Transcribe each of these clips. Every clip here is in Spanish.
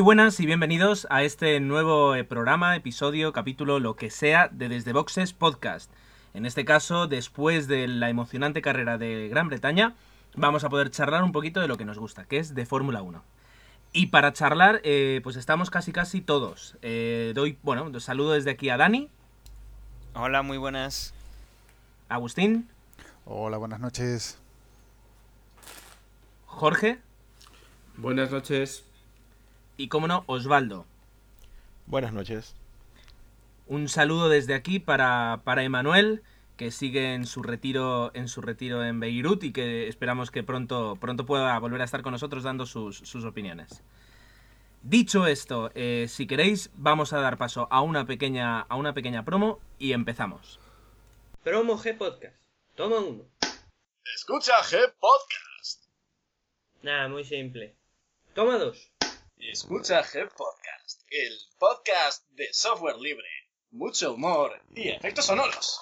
Muy buenas y bienvenidos a este nuevo eh, programa, episodio, capítulo, lo que sea de Desde Boxes Podcast. En este caso, después de la emocionante carrera de Gran Bretaña, vamos a poder charlar un poquito de lo que nos gusta, que es de Fórmula 1. Y para charlar, eh, pues estamos casi casi todos. Eh, doy, bueno, saludo desde aquí a Dani. Hola, muy buenas. Agustín. Hola, buenas noches. Jorge. Buenas noches. Y cómo no, Osvaldo. Buenas noches. Un saludo desde aquí para, para Emanuel, que sigue en su retiro en su retiro en Beirut y que esperamos que pronto, pronto pueda volver a estar con nosotros dando sus, sus opiniones. Dicho esto, eh, si queréis, vamos a dar paso a una pequeña, a una pequeña promo y empezamos. Promo G Podcast. Toma uno. Escucha G Podcast. Nada, muy simple. Toma dos. Escucha G Podcast, el podcast de software libre, mucho humor y efectos sonoros.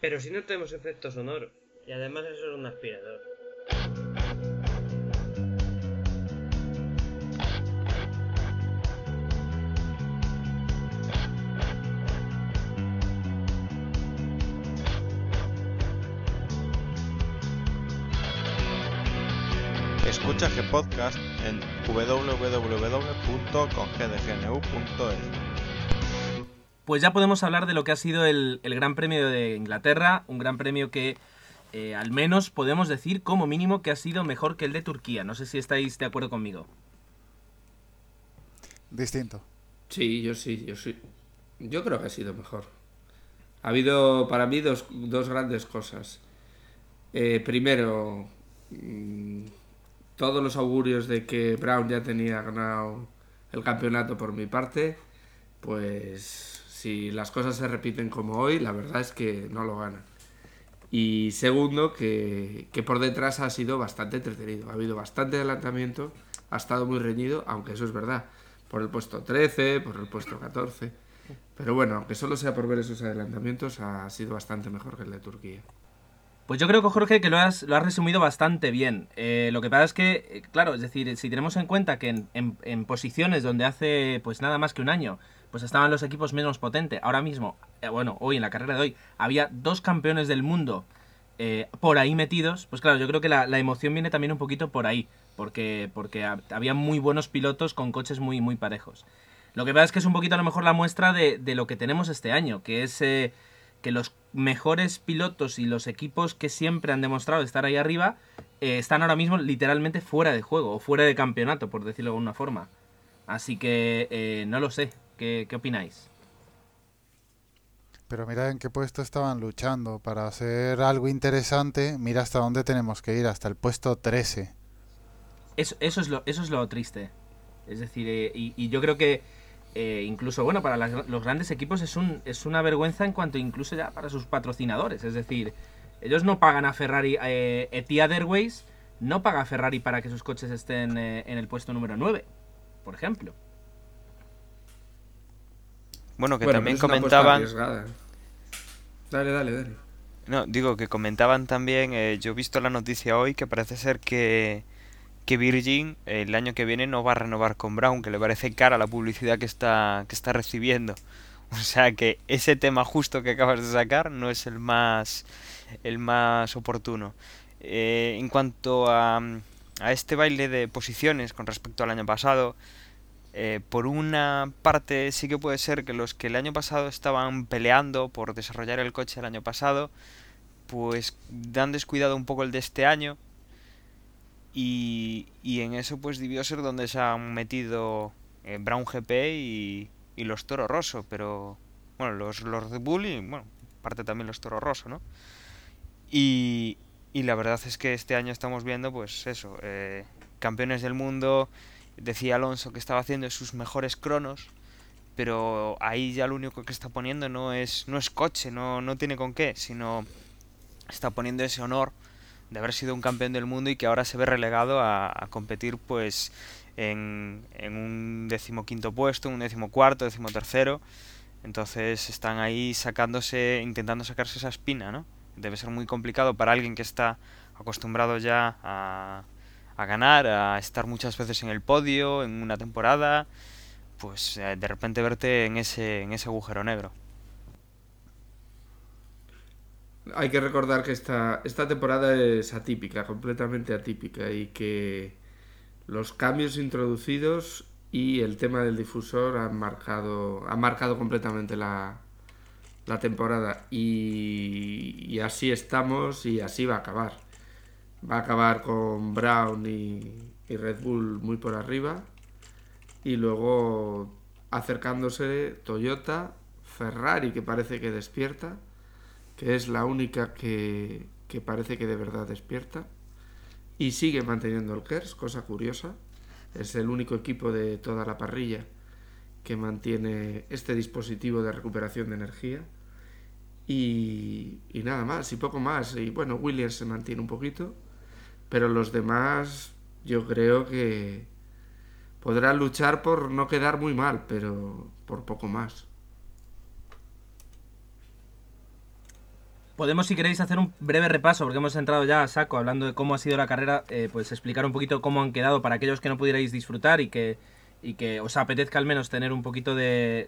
Pero si no tenemos efectos sonoros. Y además eso es un aspirador. Escucha Podcast en www.congdgnu.es. Pues ya podemos hablar de lo que ha sido el, el Gran Premio de Inglaterra, un Gran Premio que eh, al menos podemos decir como mínimo que ha sido mejor que el de Turquía. No sé si estáis de acuerdo conmigo. Distinto. Sí, yo sí, yo sí. Yo creo que ha sido mejor. Ha habido para mí dos, dos grandes cosas. Eh, primero, mm, todos los augurios de que Brown ya tenía ganado el campeonato por mi parte, pues si las cosas se repiten como hoy, la verdad es que no lo ganan. Y segundo, que, que por detrás ha sido bastante entretenido. Ha habido bastante adelantamiento, ha estado muy reñido, aunque eso es verdad. Por el puesto 13, por el puesto 14. Pero bueno, aunque solo sea por ver esos adelantamientos, ha sido bastante mejor que el de Turquía. Pues yo creo que Jorge que lo has, lo has resumido bastante bien. Eh, lo que pasa es que, eh, claro, es decir, si tenemos en cuenta que en, posiciones donde hace pues nada más que un año, pues estaban los equipos menos potentes, ahora mismo, eh, bueno, hoy en la carrera de hoy, había dos campeones del mundo eh, por ahí metidos, pues claro, yo creo que la, emoción viene también un poquito por ahí, porque, porque ha- había muy buenos pilotos con coches muy, muy parejos. Lo que pasa es que es un poquito a lo mejor la muestra de, de lo que tenemos este año, que es eh, que los mejores pilotos y los equipos que siempre han demostrado estar ahí arriba eh, están ahora mismo literalmente fuera de juego o fuera de campeonato, por decirlo de alguna forma. Así que eh, no lo sé. ¿Qué, qué opináis? Pero mira en qué puesto estaban luchando. Para hacer algo interesante, mira hasta dónde tenemos que ir, hasta el puesto 13. Eso, eso, es, lo, eso es lo triste. Es decir, eh, y, y yo creo que eh, incluso, bueno, para las- los grandes equipos es, un, es una vergüenza en cuanto incluso ya para sus patrocinadores. Es decir, ellos no pagan a Ferrari, eh, Etihad Airways no paga a Ferrari para que sus coches estén eh, en el puesto número 9, por ejemplo. Bueno, que Bueno, también comentaban... arriesgada. Dale, dale, dale. No, digo que comentaban también, eh, yo he visto la noticia hoy que parece ser que, que Virgin el año que viene no va a renovar con Brown, que le parece cara la publicidad que está, que está recibiendo. O sea que ese tema justo que acabas de sacar no es el más, el más oportuno. Eh, en cuanto a, a este baile de posiciones con respecto al año pasado, eh, por una parte sí que puede ser que los que el año pasado estaban peleando por desarrollar el coche el año pasado, pues han descuidado un poco el de este año. Y, y en eso pues debió ser donde se han metido eh, Brown GP y, y los Toro Rosso, pero bueno, los, los Red Bull y bueno, parte también los Toro Rosso, ¿no? Y, y la verdad es que este año estamos viendo pues eso, eh, campeones del mundo, decía Alonso que estaba haciendo sus mejores cronos, pero ahí ya lo único que está poniendo no es, no es coche, no, no tiene con qué, sino está poniendo ese honor de haber sido un campeón del mundo y que ahora se ve relegado a, competir pues en, en un decimoquinto puesto, un decimocuarto, decimotercero. Entonces están ahí sacándose, intentando sacarse esa espina, ¿no? Debe ser muy complicado para alguien que está acostumbrado ya a, a ganar, a estar muchas veces en el podio en una temporada, pues eh, de repente verte en ese, en ese agujero negro. Hay que recordar que esta, esta temporada es atípica, completamente atípica, y que los cambios introducidos y el tema del difusor han marcado, han marcado completamente la, la temporada. Y, y así estamos y así va a acabar. Va a acabar con Brown y, y Red Bull muy por arriba. Y luego acercándose Toyota, Ferrari que parece que despierta, que es la única que, que parece que de verdad despierta. Y sigue manteniendo el KERS, cosa curiosa. Es el único equipo de toda la parrilla que mantiene este dispositivo de recuperación de energía. Y, y nada más, y poco más. Y bueno, Williams se mantiene un poquito, pero los demás yo creo que podrán luchar por no quedar muy mal, pero por poco más. Podemos, si queréis, hacer un breve repaso, porque hemos entrado ya a saco hablando de cómo ha sido la carrera, eh, pues explicar un poquito cómo han quedado para aquellos que no pudierais disfrutar y que, y que os apetezca al menos tener un poquito de,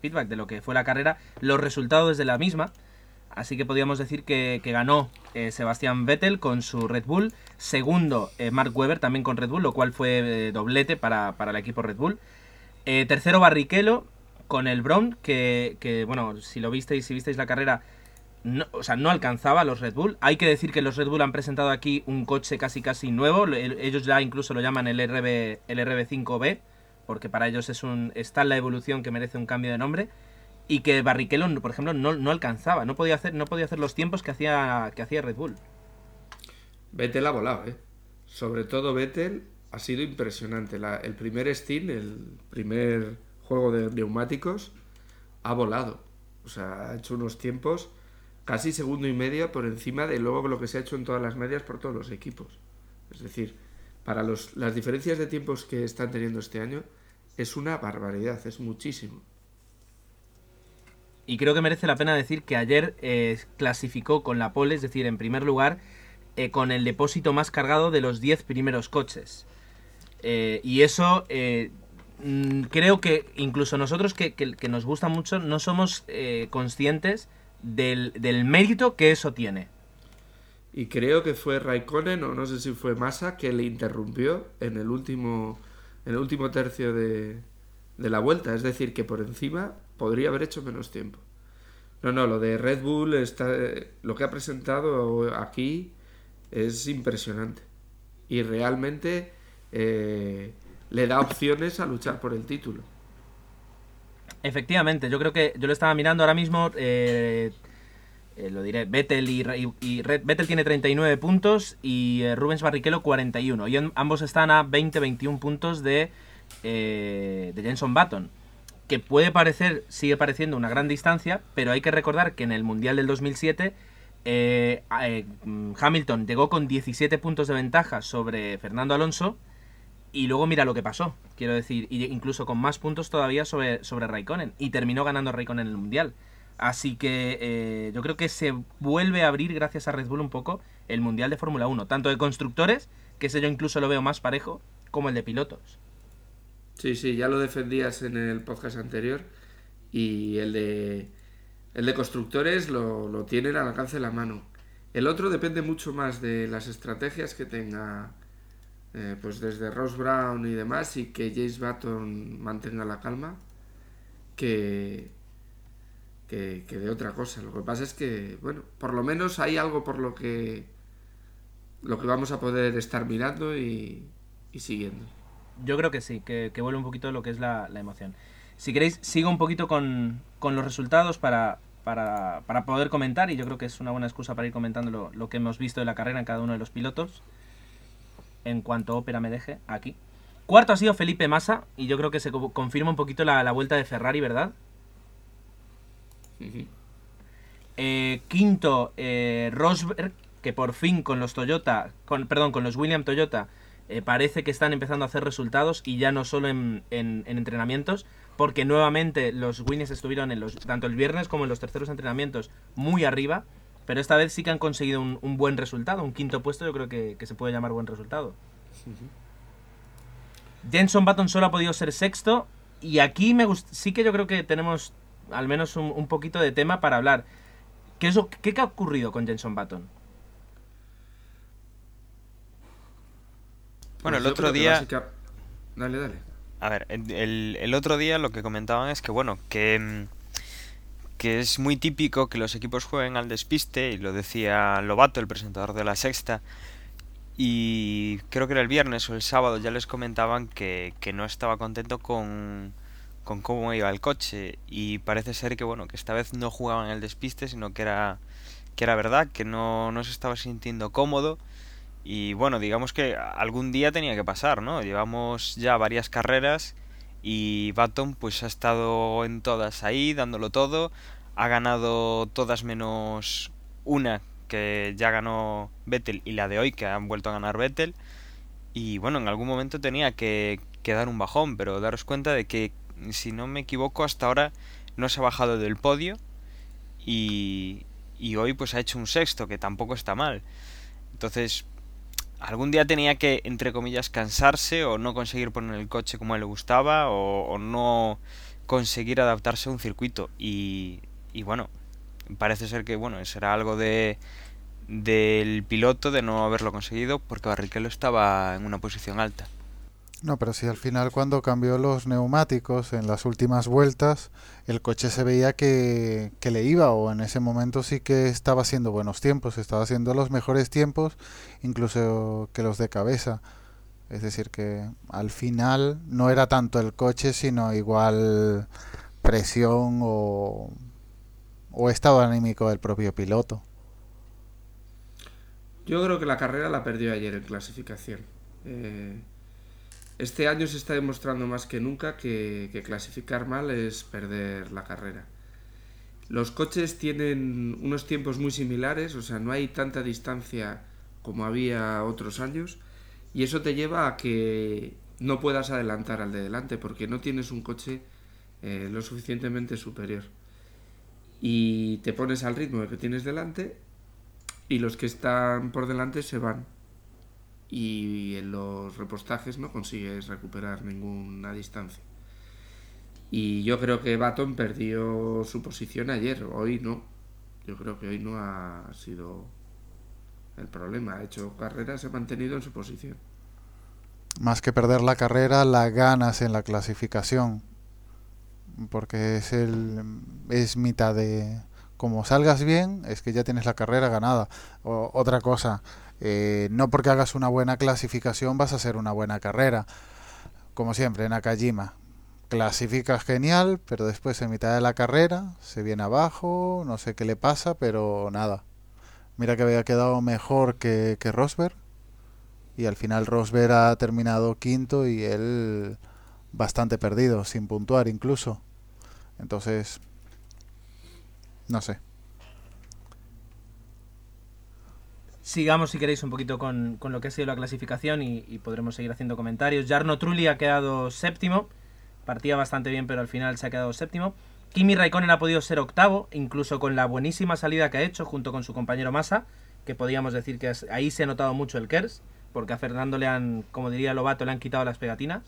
feedback de lo que fue la carrera, los resultados de la misma. Así que podríamos decir que, ganó eh, Sebastián Vettel con su Red Bull, segundo eh, Mark Webber también con Red Bull, lo cual fue doblete para, para el equipo Red Bull. Tercero Barrichello con el Brown, que, que, bueno, si lo visteis, si visteis la carrera, no, o sea, no alcanzaba a los Red Bull. Hay que decir que los Red Bull han presentado aquí un coche casi casi nuevo. El- ellos ya incluso lo llaman el, RB, el RB5B, porque para ellos es un, está la evolución que merece un cambio de nombre. Y que Barrichello, por ejemplo, no, no alcanzaba, no podía, hacer, no podía hacer los tiempos que hacía, que hacía Red Bull. Vettel ha volado, ¿eh? Sobre todo Vettel ha sido impresionante. El primer Steam, el primer juego de neumáticos, ha volado. O sea, ha hecho unos tiempos casi segundo y medio por encima de luego lo que se ha hecho en todas las medias por todos los equipos. Es decir, para los, las diferencias de tiempos que están teniendo este año, es una barbaridad, es muchísimo. Y creo que merece la pena decir que ayer eh, clasificó con la pole, es decir, en primer lugar, eh, con el depósito más cargado de los 10 primeros coches. Eh, y eso mm, creo que incluso nosotros que, que- que nos gusta mucho no somos conscientes del, mérito que eso tiene. Y creo que fue Raikkonen o no sé si fue Massa que le interrumpió en el último, en el último tercio de, de la vuelta. Es decir, que por encima podría haber hecho menos tiempo. No, no, lo de Red Bull, está, lo que ha presentado aquí es impresionante. Y realmente eh, le da opciones a luchar por el título. Efectivamente, yo creo que yo lo estaba mirando ahora mismo. eh, eh, lo diré, Vettel y, y- y Vettel tiene 39 puntos y eh, Rubens Barrichello 41. Y en- ambos están a 20-21 puntos de, eh, de Jenson Button. Que puede parecer, sigue pareciendo una gran distancia, pero hay que recordar que en el Mundial del 2007 eh, eh, mm, Hamilton llegó con 17 puntos de ventaja sobre Fernando Alonso y luego mira lo que pasó, quiero decir, incluso con más puntos todavía sobre, sobre Raikkonen. Y terminó ganando Raikkonen el Mundial. Así que eh, yo creo que se vuelve a abrir, gracias a Red Bull un poco, el Mundial de Fórmula 1. Tanto de constructores, que ese yo incluso lo veo más parejo, como el de pilotos. Sí, sí, ya lo defendías en el podcast anterior y el de, el de constructores lo, lo tienen al alcance de la mano. El otro depende mucho más de las estrategias que tenga, eh, pues desde Ross Brown y demás, y que James Button mantenga la calma, que, que, que de otra cosa. Lo que pasa es que, bueno, por lo menos hay algo por lo que, lo que vamos a poder estar mirando y, siguiendo. Yo creo que sí, que, que vuelve un poquito lo que es la, la emoción. Si queréis, sigo un poquito con, con los resultados para, para, para poder comentar, y yo creo que es una buena excusa para ir comentando lo, lo que hemos visto de la carrera en cada uno de los pilotos. En cuanto ópera me deje, aquí. Cuarto ha sido Felipe Massa, y yo creo que se co- confirma un poquito la, la vuelta de Ferrari, ¿verdad? Eh, quinto, eh, Rosberg, que por fin con los Toyota, con, perdón, con los William Toyota, eh, parece que están empezando a hacer resultados y ya no solo en, en- en entrenamientos, porque nuevamente los Williams estuvieron en los, tanto el viernes como en los terceros entrenamientos muy arriba. Pero esta vez sí que han conseguido un, un buen resultado. Un quinto puesto yo creo que, que se puede llamar buen resultado. Jenson Button solo ha podido ser sexto. Y aquí me gust- sí que yo creo que tenemos al menos un, un poquito de tema para hablar. ¿Qué, es qué, qué ha ocurrido con Jenson Button? Bueno, el otro día... Dale, dale. A ver, el, el- el otro día lo que comentaban es que, bueno, que, mm, que es muy típico que los equipos jueguen al despiste, y lo decía Lobato, el presentador de la sexta, y creo que era el viernes o el sábado ya les comentaban que, que no estaba contento con, con cómo iba el coche, y parece ser que, bueno, que esta vez no jugaban al despiste, sino que era, que era verdad, que no, no se estaba sintiendo cómodo. Y bueno, digamos que algún día tenía que pasar, ¿no? Llevamos ya varias carreras y Baton pues ha estado en todas ahí, dándolo todo. Ha ganado todas menos una que ya ganó Vettel y la de hoy que han vuelto a ganar Vettel. Y bueno, en algún momento tenía que, que dar un bajón, pero daros cuenta de que, si no me equivoco, hasta ahora no se ha bajado del podio y, y hoy pues ha hecho un sexto, que tampoco está mal. Entonces, algún día tenía que, entre comillas, cansarse o no conseguir poner el coche como él le gustaba o, o no conseguir adaptarse a un circuito. Y, y bueno, parece ser que bueno, será algo de del piloto de no haberlo conseguido porque Barrichello estaba en una posición alta. No, pero sí, al final cuando cambió los neumáticos en las últimas vueltas, el coche se veía que, que le iba, o en ese momento sí que estaba haciendo buenos tiempos, estaba haciendo los mejores tiempos, incluso que los de cabeza. Es decir, que al final no era tanto el coche, sino igual presión o, o estado anímico del propio piloto. Yo creo que la carrera la perdió ayer en clasificación. Eh, este año se está demostrando más que nunca que, clasificar mal es perder la carrera. Los coches tienen unos tiempos muy similares, o sea, no hay tanta distancia como había otros años, y eso te lleva a que no puedas adelantar al de delante porque no tienes un coche eh, lo suficientemente superior. Y te pones al ritmo que tienes delante y los que están por delante se van. Y en los repostajes no consigues recuperar ninguna distancia. Y yo creo que Baton perdió su posición ayer, hoy no. Yo creo que hoy no ha sido el problema. Ha hecho carrera, se ha mantenido en su posición. Más que perder la carrera, la ganas en la clasificación. Porque es el es mitad de como salgas bien, es que ya tienes la carrera ganada. O, otra cosa, eh, no porque hagas una buena clasificación vas a hacer una buena carrera. Como siempre, en Nakajima. Clasificas genial, pero después en mitad de la carrera se viene abajo, no sé qué le pasa, pero nada. Mira que había quedado mejor que, que Rosberg. Y al final Rosberg ha terminado quinto y él bastante perdido, sin puntuar incluso. Entonces, no sé. Sigamos, si queréis, un poquito con, con lo que ha sido la clasificación y, podremos seguir haciendo comentarios. Jarno Trulli ha quedado séptimo. Partía bastante bien, pero al final se ha quedado séptimo. Kimi Raikkonen ha podido ser octavo, incluso con la buenísima salida que ha hecho junto con su compañero Massa, que podríamos decir que ahí se ha notado mucho el KERS, porque a Fernando le han, como diría Lobato, le han quitado las pegatinas.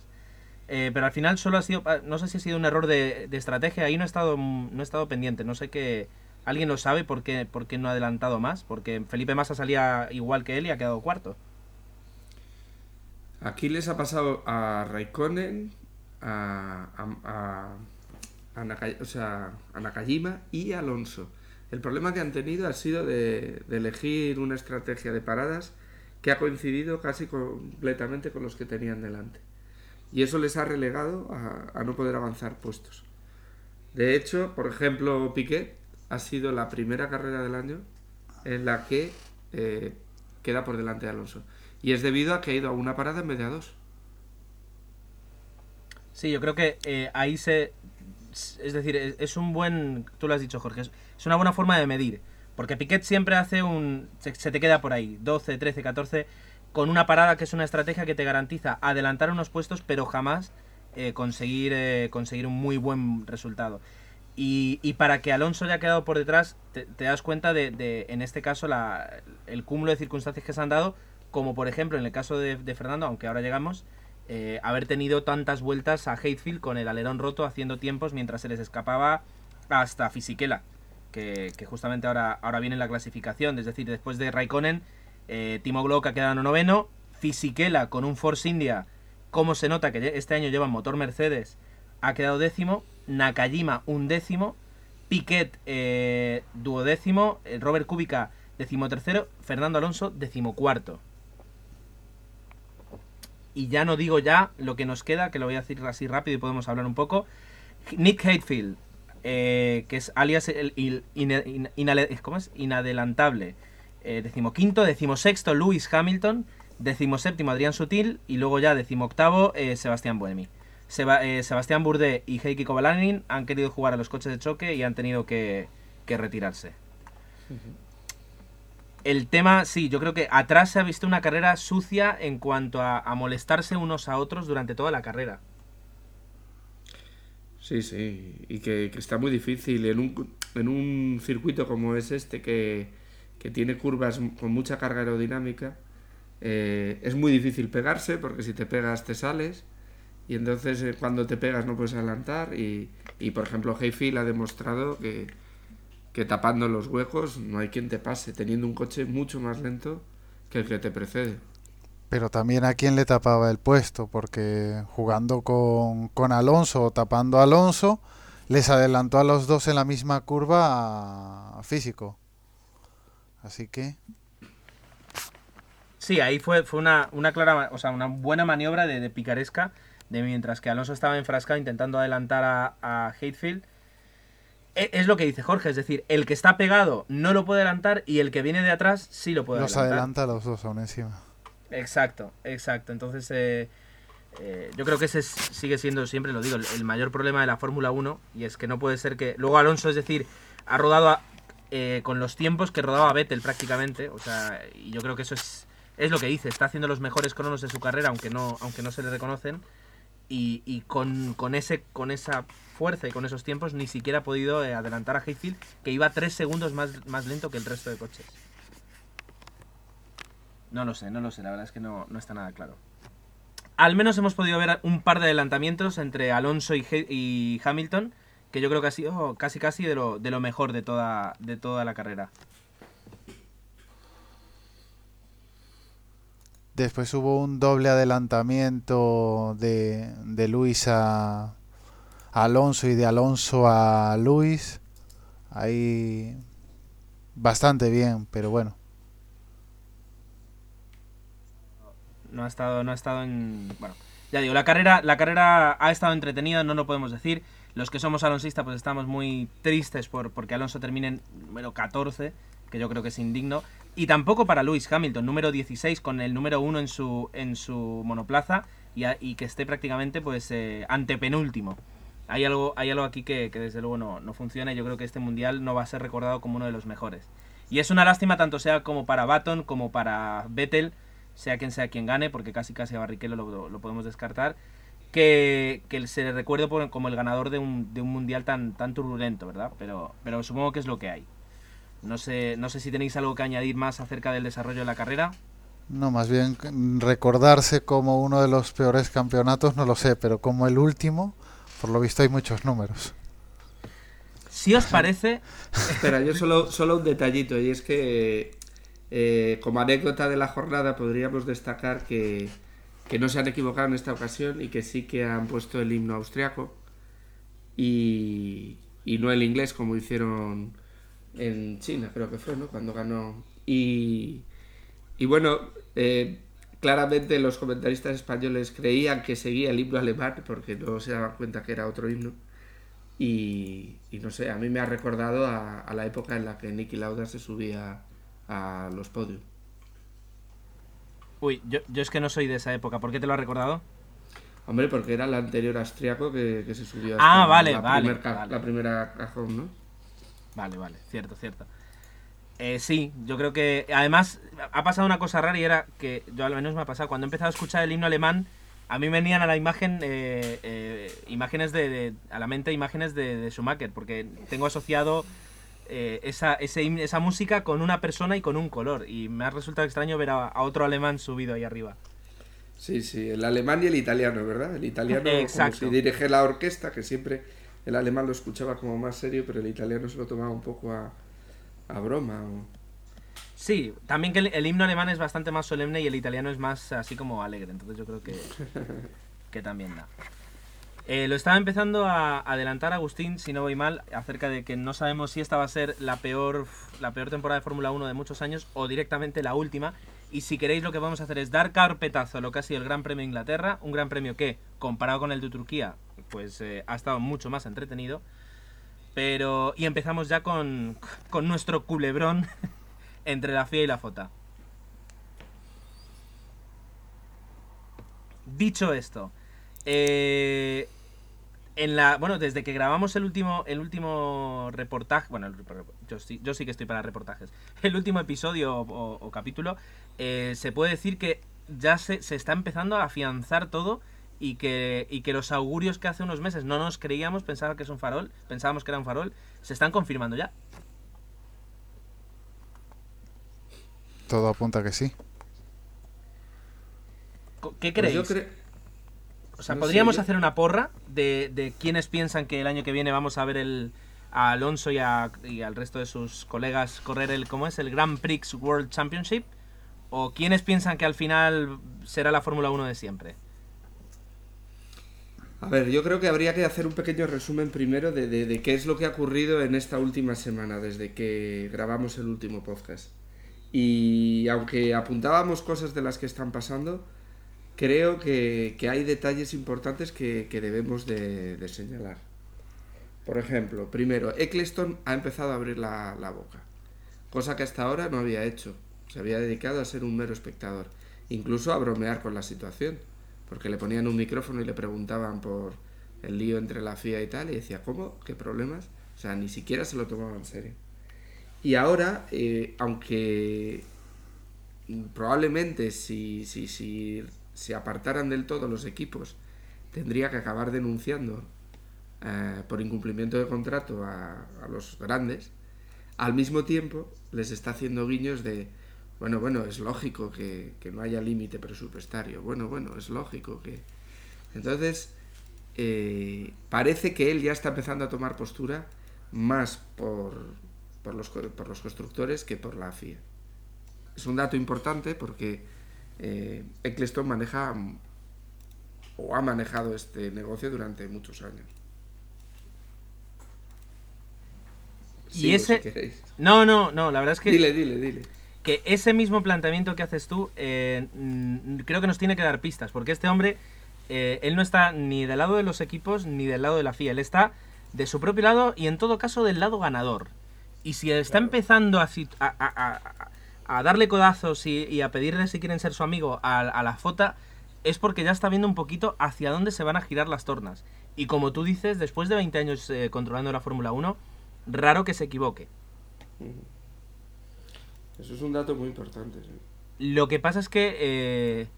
Eh, pero al final solo ha sido, ah, no sé si ha sido un error de, estrategia, ahí no he estado, no he estado pendiente, no sé qué, ¿alguien lo sabe por qué, no ha adelantado más? Porque Felipe Massa salía igual que él y ha quedado cuarto. Aquí les ha pasado a Raikkonen, a, a, a, a o sea, Nakajima y Alonso. El problema que han tenido ha sido de, de elegir una estrategia de paradas que ha coincidido casi completamente con los que tenían delante. Y eso les ha relegado a, no poder avanzar puestos. De hecho, por ejemplo, Piquet ha sido la primera carrera del año en la que eh, queda por delante de Alonso. Y es debido a que ha ido a una parada en vez de a dos. Sí, yo creo que eh, ahí se... Es decir, es, un buen... Tú lo has dicho, Jorge. Es, una buena forma de medir. Porque Piquet siempre hace un... Se te queda por ahí. 12, 13, 14. Con una parada que es una estrategia que te garantiza adelantar unos puestos, pero jamás eh, conseguir, eh, conseguir un muy buen resultado. Y, y para que Alonso haya quedado por detrás, te, das cuenta de, de, en este caso, la, el cúmulo de circunstancias que se han dado, como por ejemplo en el caso de, Fernando, aunque ahora llegamos, eh, haber tenido tantas vueltas a Hatefield con el alerón roto haciendo tiempos mientras se les escapaba hasta Fisichella, que, justamente ahora, ahora viene en la clasificación, es decir, después de Raikkonen, eh, Timo Glock ha quedado noveno, Fisichella con un Force India, como se nota que este año lleva motor Mercedes, ha quedado décimo, Nakajima un décimo, Piquet eh, duodécimo, eh, Robert Kubica decimotercero, Fernando Alonso decimocuarto. Y ya no digo ya lo que nos queda, que lo voy a decir así rápido y podemos hablar un poco. Nick Hatefield, eh, que es alias el, inadelantable. Eh, decimoquinto, decimosexto Lewis Hamilton, decimoséptimo Adrián Sutil y luego ya decimoctavo eh, Sebastián Buemi. Seba- eh, Sebastián Bourdais y Heikki Kovalainen han querido jugar a los coches de choque y han tenido que, que retirarse. El tema, sí, yo creo que atrás se ha visto una carrera sucia en cuanto a, a molestarse unos a otros durante toda la carrera. Sí, sí, y que, que está muy difícil en un, en un circuito como es este, que, que tiene curvas con mucha carga aerodinámica, eh, es muy difícil pegarse, porque si te pegas te sales, y entonces eh, cuando te pegas no puedes adelantar, y, y por ejemplo Hayfield ha demostrado que, que tapando los huecos no hay quien te pase, teniendo un coche mucho más lento que el que te precede. Pero también a quién le tapaba el puesto, porque jugando con, con Alonso o tapando a Alonso, les adelantó a los dos en la misma curva físico. Así que Sí, ahí fue, fue una, una clara, o sea, una buena maniobra de, de picaresca, de mientras que Alonso estaba enfrascado intentando adelantar a, a Hatefield. E- Es lo que dice Jorge, es decir, el que está pegado no lo puede adelantar y el que viene de atrás sí lo puede los adelantar. adelanta a los dos aún encima. Exacto, exacto. Entonces, eh, eh, yo creo que ese es- sigue siendo, siempre lo digo, el, el mayor problema de la Fórmula 1. Y es que no puede ser que. Luego Alonso, es decir, ha rodado a- eh, con los tiempos que rodaba Vettel prácticamente. O sea, y yo creo que eso es, es lo que dice. Está haciendo los mejores cronos de su carrera, aunque no, aunque no se le reconocen. Y, con, con, ese, con esa fuerza y con esos tiempos ni siquiera ha podido eh, adelantar a Hayfield, que iba tres segundos más, más lento que el resto de coches. No lo sé, no lo sé, la verdad es que no, no está nada claro. Al menos hemos podido ver un par de adelantamientos entre Alonso y Hamilton, que yo creo que ha sido casi casi de lo, de lo mejor de toda, de toda la carrera. Después hubo un doble adelantamiento de, de Luis a, a Alonso y de Alonso a Luis. Ahí bastante bien, pero bueno. No ha estado, no ha estado en. Bueno, ya digo, la carrera, la carrera ha estado entretenida, no lo podemos decir. Los que somos alonsistas, pues estamos muy tristes por porque Alonso termine en número 14, que yo creo que es indigno. Y tampoco para Lewis Hamilton, número 16, con el número 1 en su, en su monoplaza y, a- y que esté prácticamente pues eh, antepenúltimo. Hay algo, hay algo aquí que, que desde luego no, no funciona y yo creo que este mundial no va a ser recordado como uno de los mejores. Y es una lástima tanto sea como para Baton como para Vettel, sea quien sea quien gane, porque casi casi a Barrichello lo, lo podemos descartar, que, que se le recuerde por- como el ganador de un, de un mundial tan, tan turbulento, ¿verdad? Pero, pero supongo que es lo que hay. No sé, no sé si tenéis algo que añadir más acerca del desarrollo de la carrera. No, más bien recordarse como uno de los peores campeonatos, no lo sé, pero como el último, por lo visto hay muchos números. Si os parece, Espera, yo solo, solo un detallito, y es que eh, como anécdota de la jornada podríamos destacar que, que no se han equivocado en esta ocasión y que sí que han puesto el himno austriaco y, y no el inglés como hicieron en China, creo que fue, ¿no? Cuando ganó. Y, y bueno, eh, claramente los comentaristas españoles creían que seguía el himno alemán porque no se daban cuenta que era otro himno. Y, y no sé, a mí me ha recordado a, a la época en la que Nicky Lauda se subía a los podios. Uy, yo, yo es que no soy de esa época. ¿Por qué te lo ha recordado? Hombre, porque era el anterior austriaco que, que se subió Ah, vale, la, vale, primer vale. la primera cajón, ¿no? Vale, vale, cierto, cierto. Eh, sí, yo creo que además ha pasado una cosa rara y era que yo al menos me ha pasado cuando he empezado a escuchar el himno alemán a mí venían a la imagen, eh, eh, imágenes de, de- a la mente imágenes de, de Schumacher, porque tengo asociado eh, esa, ese esa música con una persona y con un color, y me ha resultado extraño ver a, a otro alemán subido ahí arriba. Sí, sí, el alemán y el italiano, ¿verdad? El italiano como Exacto. si dirige la orquesta, que siempre el alemán lo escuchaba como más serio, pero el italiano se lo tomaba un poco a, a broma. o- Sí, también que el, el himno alemán es bastante más solemne y el italiano es más así como alegre, entonces yo creo que, que también da. Eh, lo estaba empezando a adelantar Agustín, si no voy mal, acerca de que no sabemos si esta va a ser la peor, la peor temporada de Fórmula 1 de muchos años o directamente la última. Y si queréis lo que vamos a hacer es dar carpetazo a lo que ha sido el Gran Premio de Inglaterra, un Gran Premio que, comparado con el de Turquía, pues eh, ha estado mucho más entretenido. Pero, y empezamos ya con, con nuestro culebrón entre la FIA y la FOTA. Dicho esto, eh, en la, bueno, desde que grabamos el último, el último reportaje, bueno, yo sí, yo sí que estoy para reportajes, el último episodio o, o capítulo, eh, se puede decir que ya se, se está empezando a afianzar todo y que, y que los augurios que hace unos meses no nos creíamos, pensábamos que es un farol, pensábamos que era un farol, se están confirmando ya. Todo apunta que sí. ¿Qué Pues creéis? yo cre- O sea, No podríamos hacer una porra de, de quienes piensan que el año que viene vamos a ver el, a Alonso y, a- y al resto de sus colegas correr el, ¿cómo es? El Grand Prix World Championship. O quienes piensan que al final será la Fórmula 1 de siempre. A ver, yo creo que habría que hacer un pequeño resumen primero de, de- de qué es lo que ha ocurrido en esta última semana, desde que grabamos el último podcast. Y aunque apuntábamos cosas de las que están pasando, creo que, que hay detalles importantes que, que debemos de, de señalar. Por ejemplo, primero, Eccleston ha empezado a abrir la, la boca, cosa que hasta ahora no había hecho. Se había dedicado a ser un mero espectador, incluso a bromear con la situación, porque le ponían un micrófono y le preguntaban por el lío entre la FIA y tal, y decía, ¿cómo? ¿Qué problemas? O sea, ni siquiera se lo tomaba en serio. Y ahora, eh, aunque probablemente si, si, si se apartaran del todo los equipos, tendría que acabar denunciando eh, por incumplimiento de contrato a, los grandes, al mismo tiempo les está haciendo guiños de, bueno, bueno, es lógico que, que no haya límite presupuestario, bueno, bueno, es lógico que... Entonces, eh, parece que él ya está empezando a tomar postura más por, por, los, por los constructores que por la FIA. Es un dato importante porque eh, Eccleston maneja o ha manejado este negocio durante muchos años. Y ese- si. No, no, no, la verdad es que... Dile, dile, dile. que ese mismo planteamiento que haces tú eh, creo que nos tiene que dar pistas, porque este hombre, eh, él no está ni del lado de los equipos ni del lado de la FIA, él está de su propio lado y en todo caso del lado ganador. Y si está empezando a- a- a- darle codazos y, y a pedirle si quieren ser su amigo a, a la FOTA, es porque ya está viendo un poquito hacia dónde se van a girar las tornas. Y como tú dices, después de 20 años eh, controlando la Fórmula 1, raro que se equivoque. Eso es un dato muy importante. sí. Lo que pasa es que eh,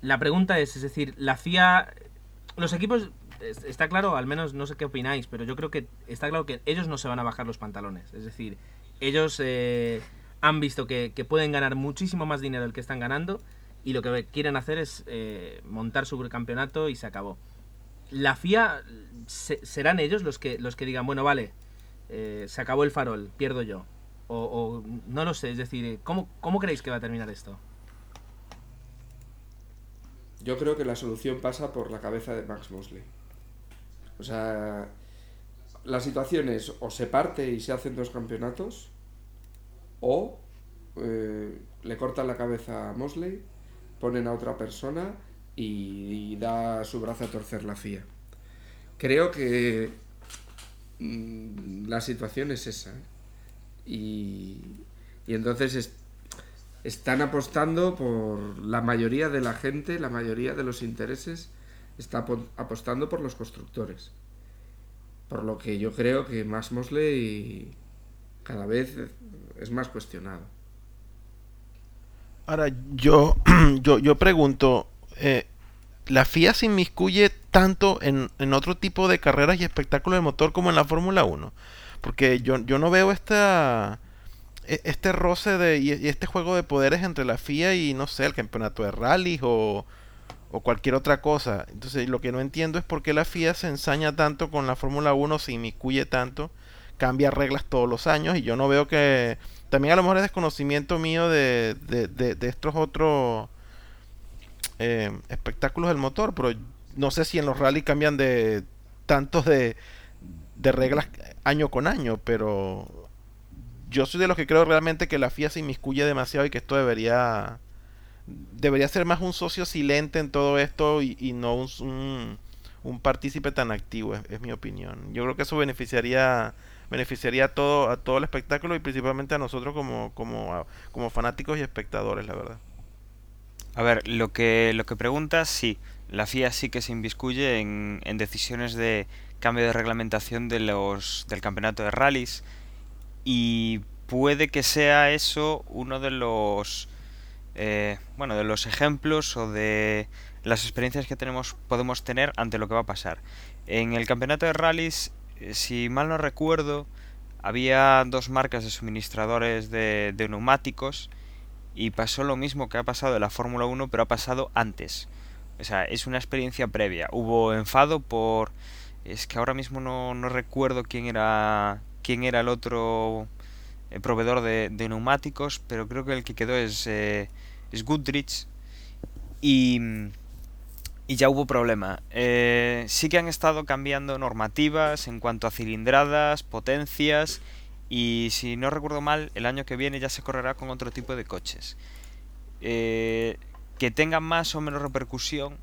la pregunta es, es decir, la FIA, los equipos, es- está claro, al menos no sé qué opináis, pero yo creo que está claro que ellos no se van a bajar los pantalones. Es decir, ellos eh, han visto que, pueden ganar muchísimo más dinero del que están ganando y lo que quieren hacer es eh, montar su campeonato y se acabó. La FIA, se- serán ellos los que, los que digan, bueno, vale, eh, se acabó el farol, pierdo yo. O, o no lo sé, es decir, ¿cómo, ¿cómo creéis que va a terminar esto? Yo creo que la solución pasa por la cabeza de Max Mosley. O sea, la situación es o se parte y se hacen dos campeonatos, o eh, le cortan la cabeza a Mosley, ponen a otra persona y, da su brazo a torcer la FIA. Creo que mm, la situación es esa. ¿eh? Y, y entonces es- están apostando por la mayoría de la gente, la mayoría de los intereses, está apo- apostando por los constructores. Por lo que yo creo que más Mosley cada vez es más cuestionado. Ahora, yo, yo, yo pregunto, eh, la FIA se inmiscuye tanto en, en otro tipo de carreras y espectáculos de motor como en la Fórmula 1. Porque yo, yo no veo esta e- este roce de y, este juego de poderes entre la FIA y no sé, el campeonato de rally o, o cualquier otra cosa. Entonces, lo que no entiendo es por qué la FIA se ensaña tanto con la Fórmula 1, se inmiscuye tanto, cambia reglas todos los años y yo no veo que también a lo mejor es desconocimiento mío de, de, de- estos otros eh, espectáculos del motor, pero no sé si en los rally cambian de tantos de, de reglas año con año, pero yo soy de los que creo realmente que la FIA se inmiscuye demasiado y que esto debería debería ser más un socio silente en todo esto y, no un, un, un partícipe tan activo, es mi opinión. Yo creo que eso beneficiaría beneficiaría a todo a todo el espectáculo y principalmente a nosotros como como como fanáticos y espectadores, la verdad. A ver, lo que, lo que preguntas, sí. La FIA sí que se inviscuye en, en decisiones de cambio de reglamentación de los, del campeonato de rallies y puede que sea eso uno de los eh, bueno de los ejemplos o de las experiencias que tenemos podemos tener ante lo que va a pasar en el campeonato de rallies si mal no recuerdo había dos marcas de suministradores de, de neumáticos y pasó lo mismo que ha pasado en la Fórmula 1 pero ha pasado antes o sea es una experiencia previa hubo enfado por es que ahora mismo no, no recuerdo quién era quién era el otro eh, proveedor de, neumáticos, pero creo que el que quedó es, eh, es Goodrich. Y, y ya hubo problema. Eh, sí que han estado cambiando normativas en cuanto a cilindradas, potencias. Y si no recuerdo mal, el año que viene ya se correrá con otro tipo de coches. Eh, que tengan más o menos repercusión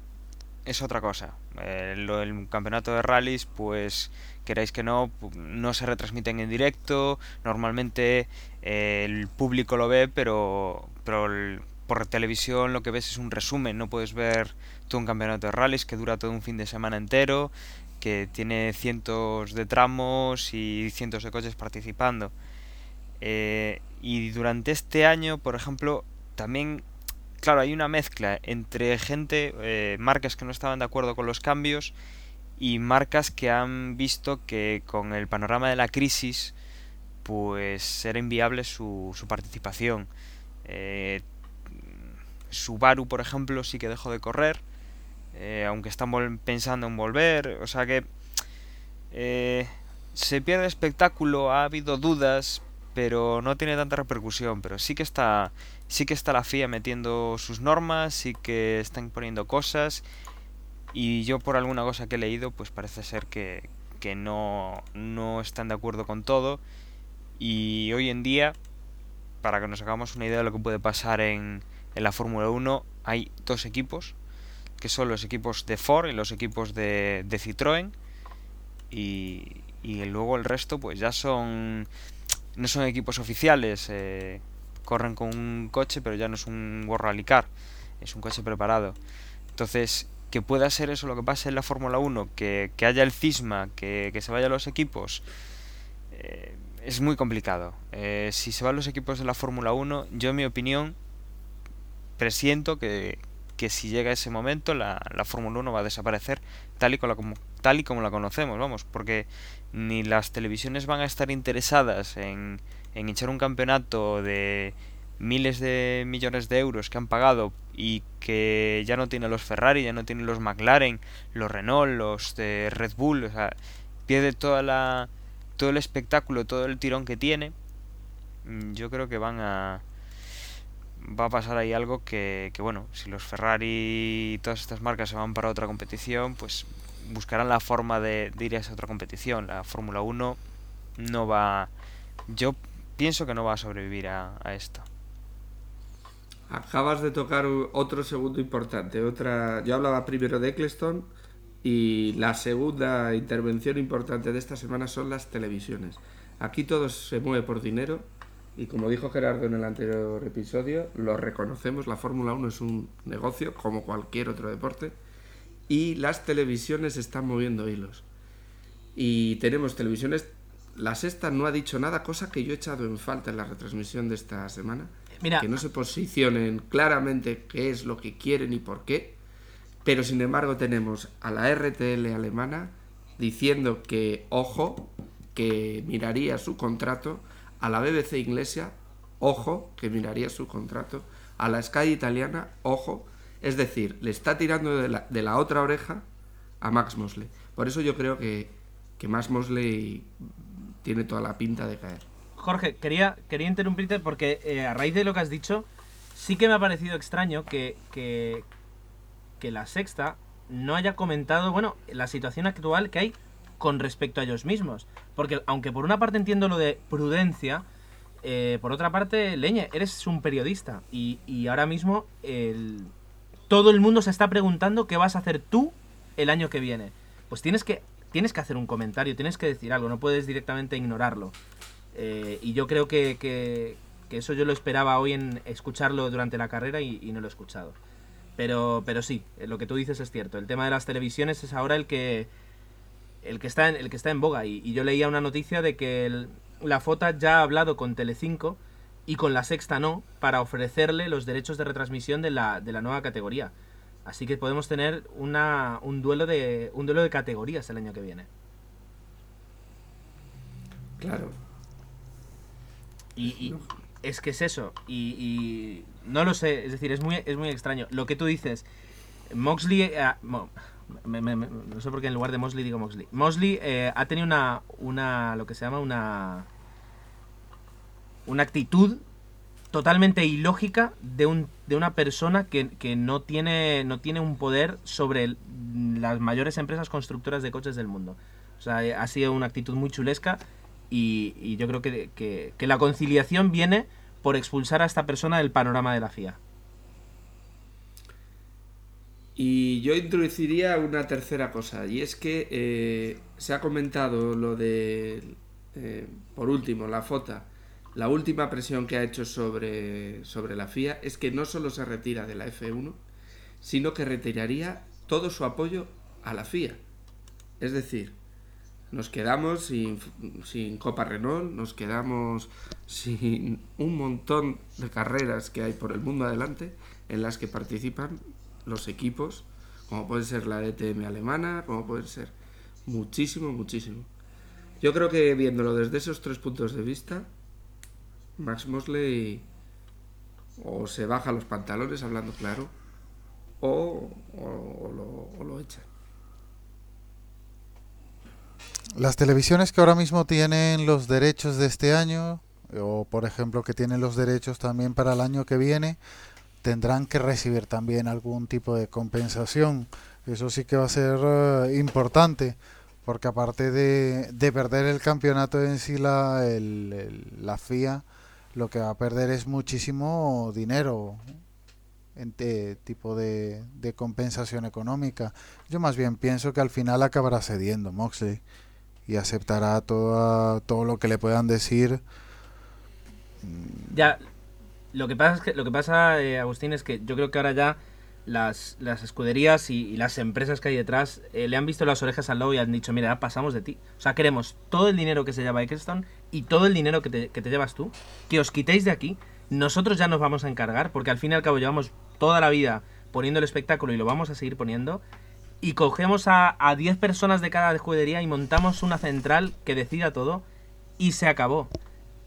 es otra cosa. Eh, lo del campeonato de rallies, pues queráis que no, no se retransmiten en directo. Normalmente eh, el público lo ve, pero, pero el- por televisión lo que ves es un resumen. No puedes ver un campeonato de rallies que dura todo un fin de semana entero, que tiene cientos de tramos y cientos de coches participando. Eh, y durante este año, por ejemplo, también, claro, hay una mezcla entre gente, eh, marcas que no estaban de acuerdo con los cambios y marcas que han visto que con el panorama de la crisis, pues era inviable su, su participación. Eh, Subaru, por ejemplo, sí que dejó de correr, eh, aunque están pensando en volver, o sea que eh, se pierde espectáculo, ha habido dudas, pero no tiene tanta repercusión, pero sí que está sí que está la FIA metiendo sus normas, sí que están poniendo cosas y yo por alguna cosa que he leído, pues parece ser que, que no, no están de acuerdo con todo y hoy en día, para que nos hagamos una idea de lo que puede pasar en, en la Fórmula 1, hay dos equipos, que son los equipos de Ford y los equipos de, Citroën. Y, y luego el resto pues ya son no son equipos oficiales eh, corren con un coche pero ya no es un World Rally Car es un coche preparado. Entonces que pueda ser eso lo que pase en la Fórmula 1 que, que haya el cisma que, que se vayan los equipos eh, es muy complicado. Eh, si se van los equipos de la Fórmula 1 yo en mi opinión presiento que, que si llega ese momento la, la Fórmula 1 va a desaparecer tal y, como, como- tal y como la conocemos, vamos, porque ni las televisiones van a estar interesadas en, en echar un campeonato de miles de millones de euros que han pagado y que ya no tiene los Ferrari, ya no tiene los McLaren, los Renault, los de Red Bull, o sea, pierde toda la todo el espectáculo, todo el tirón que tiene. Mm, Yo creo que van a va a pasar ahí algo que, que, bueno, si los Ferrari y todas estas marcas se van para otra competición, pues buscarán la forma de, de ir a esa otra competición. La Fórmula 1 no va... Yo pienso que no va a sobrevivir a, esto. Acabas de tocar otro segundo importante. Otra, yo hablaba primero de Eccleston y la segunda intervención importante de esta semana son las televisiones. Aquí todo se mueve por dinero y como dijo Gerardo en el anterior episodio, lo reconocemos, la Fórmula 1 es un negocio como cualquier otro deporte y las televisiones están moviendo hilos. Y tenemos televisiones, la sexta no ha dicho nada, cosa que yo he echado en falta en la retransmisión de esta semana Mira, que no se posicionen claramente qué es lo que quieren y por qué. Pero sin embargo tenemos a la RTL alemana diciendo que, ojo, que miraría su contrato, a la BBC inglesa, ojo, que miraría su contrato, a la Sky italiana, ojo, es decir, le está tirando de la, otra oreja a Max Mosley. Por eso yo creo que, que Max Mosley tiene toda la pinta de caer. Jorge, quería, quería interrumpirte porque eh, a raíz de lo que has dicho, sí que me ha parecido extraño que, que, que la sexta no haya comentado, bueno, la situación actual que hay con respecto a ellos mismos. Porque aunque por una parte entiendo lo de prudencia, eh, por otra parte, Leñe, eres un periodista y, y ahora mismo el, todo el mundo se está preguntando qué vas a hacer tú el año que viene. Pues tienes que, tienes que hacer un comentario, tienes que decir algo, no puedes directamente ignorarlo. Eh, y yo creo que, que- eso yo lo esperaba hoy en escucharlo durante la carrera y, y no lo he escuchado. Pero, pero sí, lo que tú dices es cierto. El tema de las televisiones es ahora el que, el que, está, en, el que está en boga. Y, y yo leía una noticia de que el- la FOTA ya ha hablado con Telecinco y con la Sexta no, para ofrecerle los derechos de retransmisión de la, de la nueva categoría. Así que podemos tener una, un, duelo de, un duelo de categorías el año que viene. Claro. Y, y es que es eso. Y, y no lo sé. Es decir, es muy, es muy extraño. Lo que tú dices, Moxley. eh, mo- no sé por qué en lugar de Mosley digo Moxley. Mosley eh, ha tenido una, una. Lo que se llama una. Una actitud totalmente ilógica de, un, de una persona que, que no, tiene, no tiene un poder sobre las mayores empresas constructoras de coches del mundo. O sea, ha sido una actitud muy chulesca y, yo creo que- que la conciliación viene por expulsar a esta persona del panorama de la FIA. Y yo introduciría una tercera cosa, y es que eh, se ha comentado lo de, eh, por último, la FOTA, la última presión que ha hecho sobre, sobre la FIA es que no solo se retira de la F1, sino que retiraría todo su apoyo a la FIA. Es decir, nos quedamos sin, sin Copa Renault, nos quedamos sin un montón de carreras que hay por el mundo adelante en las que participan los equipos, como puede ser la DTM alemana, como puede ser muchísimo, muchísimo. Yo creo que viéndolo desde esos tres puntos de vista, Max Mosley o se baja los pantalones, hablando claro, o, o- lo, o lo echa. Las televisiones que ahora mismo tienen los derechos de este año, o por ejemplo que tienen los derechos también para el año que viene, tendrán que recibir también algún tipo de compensación. Eso sí que va a ser eh, importante, porque aparte de, de perder el campeonato en sí, la, la FIA lo que va a perder es muchísimo dinero en te- tipo de, de compensación económica. Yo más bien pienso que al final acabará cediendo Moxley y aceptará toda, todo lo que le puedan decir. Ya, lo que pasa, es que, lo que pasa eh, Agustín, es que yo creo que ahora ya las, las escuderías y, las empresas que hay detrás eh, le han visto las orejas al lobo y han dicho, mira, pasamos de ti. O sea, queremos todo el dinero que se lleva Eccleston y todo el dinero que te, que te llevas tú, que os quitéis de aquí. Nosotros ya nos vamos a encargar, porque al fin y al cabo llevamos toda la vida poniendo el espectáculo y lo vamos a seguir poniendo. Y cogemos a 10 personas de cada escudería y montamos una central que decida todo y se acabó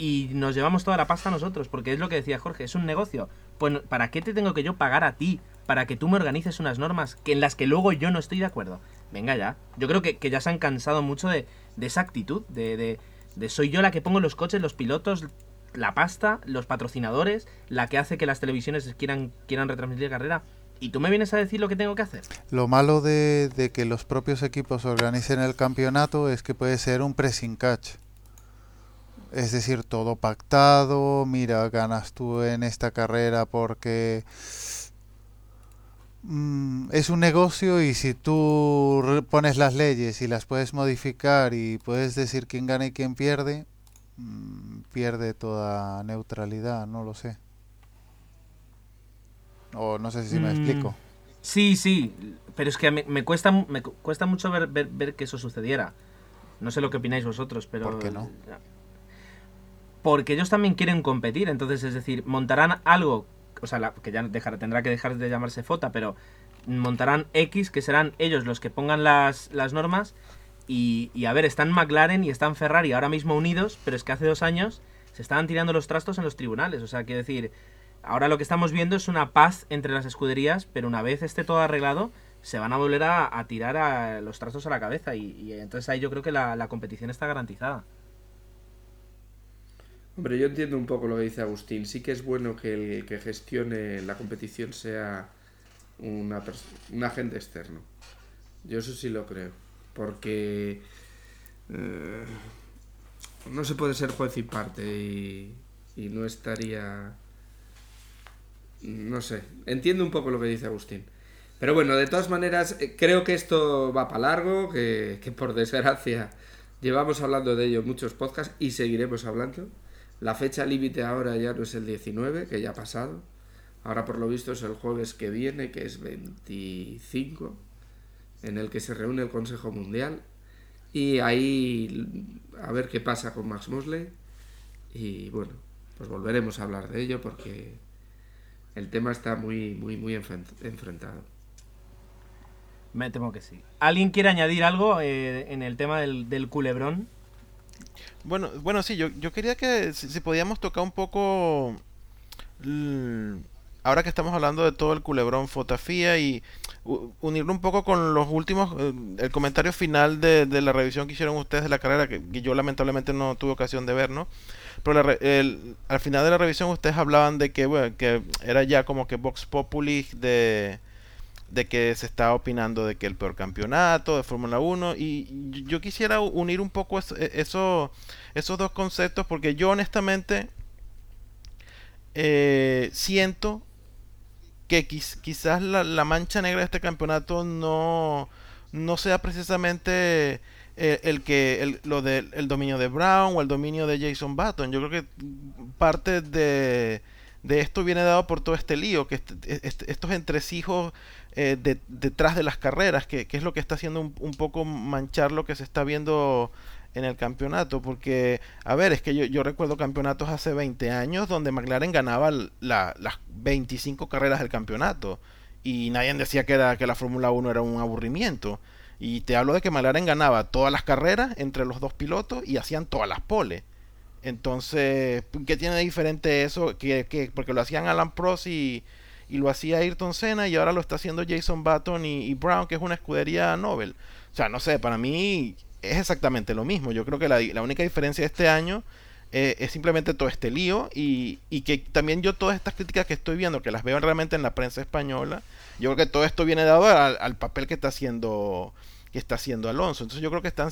y nos llevamos toda la pasta nosotros, porque es lo que decía Jorge, es un negocio. Pues, ¿para qué te tengo que yo pagar a ti? Para que tú me organices unas normas que en las que luego yo no estoy de acuerdo. Venga ya. Yo creo que, que ya se han cansado mucho de, de esa actitud, de, de, de soy yo la que pongo los coches, los pilotos, la pasta, los patrocinadores, la que hace que las televisiones quieran, quieran retransmitir carrera. ¿Y tú me vienes a decir lo que tengo que hacer? Lo malo de, de que los propios equipos organicen el campeonato es que puede ser un pressing catch. Es decir, todo pactado, mira, ganas tú en esta carrera porque mm, es un negocio y si tú pones las leyes y las puedes modificar y puedes decir quién gana y quién pierde, mm, pierde toda neutralidad, no lo sé. O no sé si me Mm, explico. Sí, sí, pero es que me, me cuesta mucho ver, ver, ver que eso sucediera. No sé lo que opináis vosotros, pero... ¿Por qué no? Porque ellos también quieren competir, entonces, es decir, montarán algo, o sea, la- que ya dejará- tendrá que dejar de llamarse FOTA, pero montarán X, que serán ellos los que pongan las, las normas. Y, a ver, están McLaren y están Ferrari ahora mismo unidos, pero es que hace dos años se estaban tirando los trastos en los tribunales. O sea, quiero decir, ahora lo que estamos viendo es una paz entre las escuderías, pero una vez esté todo arreglado, se van a volver a, tirar los trastos a la cabeza. Y, entonces ahí yo creo que la competición está garantizada. Hombre, yo entiendo un poco lo que dice Agustín. Sí que es bueno que el que gestione la competición sea una un agente externo. Yo eso sí lo creo. Porque eh, no se puede ser juez y parte y, y no estaría... No sé, entiendo un poco lo que dice Agustín. Pero bueno, de todas maneras, eh, creo que esto va para largo, que, que por desgracia llevamos hablando de ello muchos podcasts y seguiremos hablando. La fecha límite ahora ya no es el 19, que ya ha pasado. Ahora por lo visto es el jueves que viene, que es 25, en el que se reúne el Consejo Mundial. Y ahí a ver qué pasa con Max Mosley. Y bueno, pues volveremos a hablar de ello porque el tema está muy, muy, muy enfrent- enfrentado. Me temo que sí. ¿Alguien quiere añadir algo eh, en el tema del culebrón? Bueno, bueno, sí, yo, yo quería que si, podíamos tocar un poco, ahora que estamos hablando de todo el culebrón fotografía y unirlo un poco con los últimos, eh, el comentario final de, de la revisión que hicieron ustedes de la carrera, que, yo lamentablemente no tuve ocasión de ver, ¿no? Pero la el- al final de la revisión ustedes hablaban de que, bueno, que era ya como que Vox Populi de de que se está opinando de que el peor campeonato de Fórmula 1 y yo quisiera unir un poco eso- esos dos conceptos porque yo honestamente eh, siento que quiz- quizás la, la mancha negra de este campeonato no, no sea precisamente eh, el que el, lo del el dominio de Brown o el dominio de Jason Button. Yo creo que parte de, de esto viene dado por todo este lío, que est- est- estos entresijos eh, de- detrás de las carreras, que, que es lo que está haciendo un, poco manchar lo que se está viendo en el campeonato, porque, a ver, es que yo, yo recuerdo campeonatos hace 20 años donde McLaren ganaba la- las 25 carreras del campeonato y nadie decía que, era, que la Fórmula 1 era un aburrimiento. Y te hablo de que McLaren ganaba todas las carreras entre los dos pilotos y hacían todas las poles. Entonces, ¿qué tiene de diferente eso? Que, que- porque lo hacían Alan Prost y, y lo hacía Ayrton Senna y ahora lo está haciendo Jason Button y, Brown, que es una escudería Nobel. O sea, no sé, para mí es exactamente lo mismo. Yo creo que la, única diferencia de este año eh, es simplemente todo este lío y, y que también yo todas estas críticas que estoy viendo, que las veo realmente en la prensa española, yo creo que todo esto viene dado al, papel que está haciendo que está haciendo Alonso. Entonces yo creo que están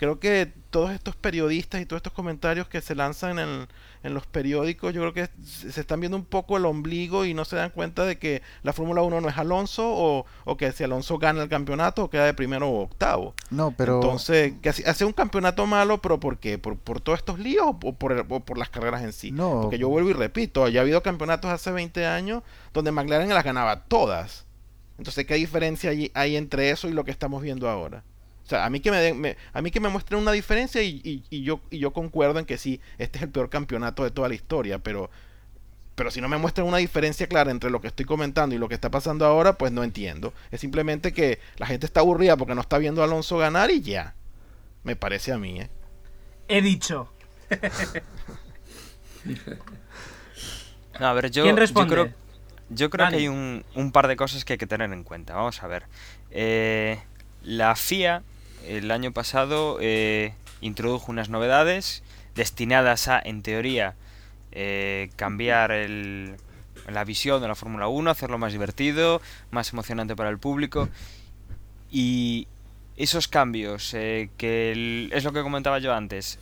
creo que todos estos periodistas y todos estos comentarios que se lanzan en, en los periódicos, yo creo que se están viendo un poco el ombligo y no se dan cuenta de que la Fórmula 1 no es Alonso o, o que si Alonso gana el campeonato queda de primero o octavo. No, pero Entonces, que hace- un campeonato malo, pero ¿por qué? ¿Por, por todos estos líos o por, el- o por las carreras en sí? No. Porque yo vuelvo y repito, ya ha habido campeonatos hace 20 años donde McLaren las ganaba todas. Entonces, ¿qué diferencia hay, hay entre eso y lo que estamos viendo ahora? O sea, a mí que me, den- me- a mí que me muestren una diferencia y, y- y yo, y yo concuerdo en que sí, este es el peor campeonato de toda la historia, pero, pero si no me muestran una diferencia clara entre lo que estoy comentando y lo que está pasando ahora, pues no entiendo. Es simplemente que la gente está aburrida porque no está viendo a Alonso ganar y ya. Me parece a mí, ¿eh? He dicho. No, a ver, yo, ¿Quién yo creo, yo creo Dani. que hay un, un par de cosas que hay que tener en cuenta. Vamos a ver. Eh, la FIA el año pasado eh, introdujo unas novedades destinadas a, en teoría, eh, cambiar el- la visión de la Fórmula 1, hacerlo más divertido, más emocionante para el público. Y esos cambios, eh, que es lo que comentaba yo antes,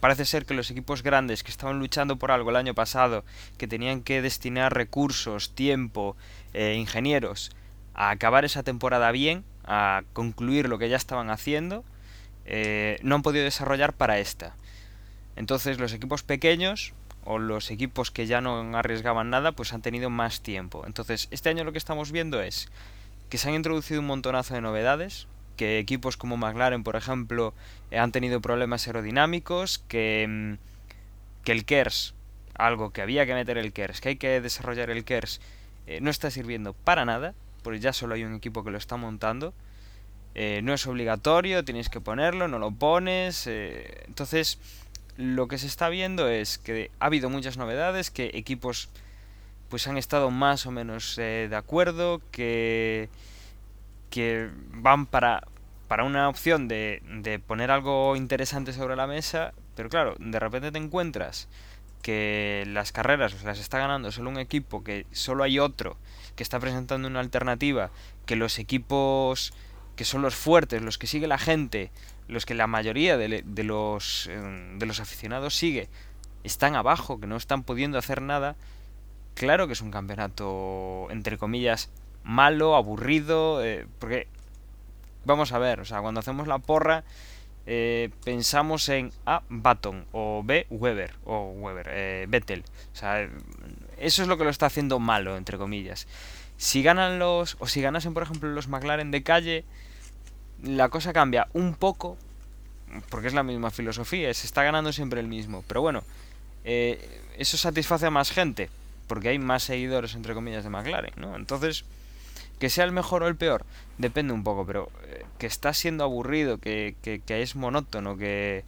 parece ser que los equipos grandes que estaban luchando por algo el año pasado, que tenían que destinar recursos, tiempo, eh, ingenieros a acabar esa temporada bien, a concluir lo que ya estaban haciendo, eh, no han podido desarrollar para esta. Entonces los equipos pequeños o los equipos que ya no arriesgaban nada, pues han tenido más tiempo. Entonces este año lo que estamos viendo es que se han introducido un montonazo de novedades, que equipos como McLaren, por ejemplo, eh, han tenido problemas aerodinámicos, que, mm, que el KERS, algo que había que meter el KERS, que hay que desarrollar el KERS, eh, no está sirviendo para nada. Porque ya solo hay un equipo que lo está montando. Eh, no es obligatorio, tienes que ponerlo, no lo pones. eh, entonces, lo que se está viendo es que ha habido muchas novedades, que equipos pues han estado más o menos eh, de acuerdo, que, que van para, para una opción de, de poner algo interesante sobre la mesa, pero claro, de repente te encuentras que las carreras las está ganando solo un equipo, que solo hay otro que está presentando una alternativa, que los equipos que son los fuertes, los que sigue la gente, los que la mayoría de, de los, eh, de los aficionados sigue, están abajo, que no están pudiendo hacer nada, claro que es un campeonato, entre comillas, malo, aburrido, eh, porque vamos a ver, o sea, cuando hacemos la porra, eh, pensamos en A, Baton, o B, Weber, o Weber, eh, Vettel. O sea, eso es lo que lo está haciendo malo, entre comillas. Si ganan los, o si ganasen, por ejemplo, los McLaren de calle, la cosa cambia un poco, porque es la misma filosofía, se está ganando siempre el mismo. Pero bueno, eh, eso satisface a más gente, porque hay más seguidores, entre comillas, de McLaren, ¿no? Entonces, que sea el mejor o el peor, depende un poco, pero eh, que está siendo aburrido, que, que, que es monótono, que,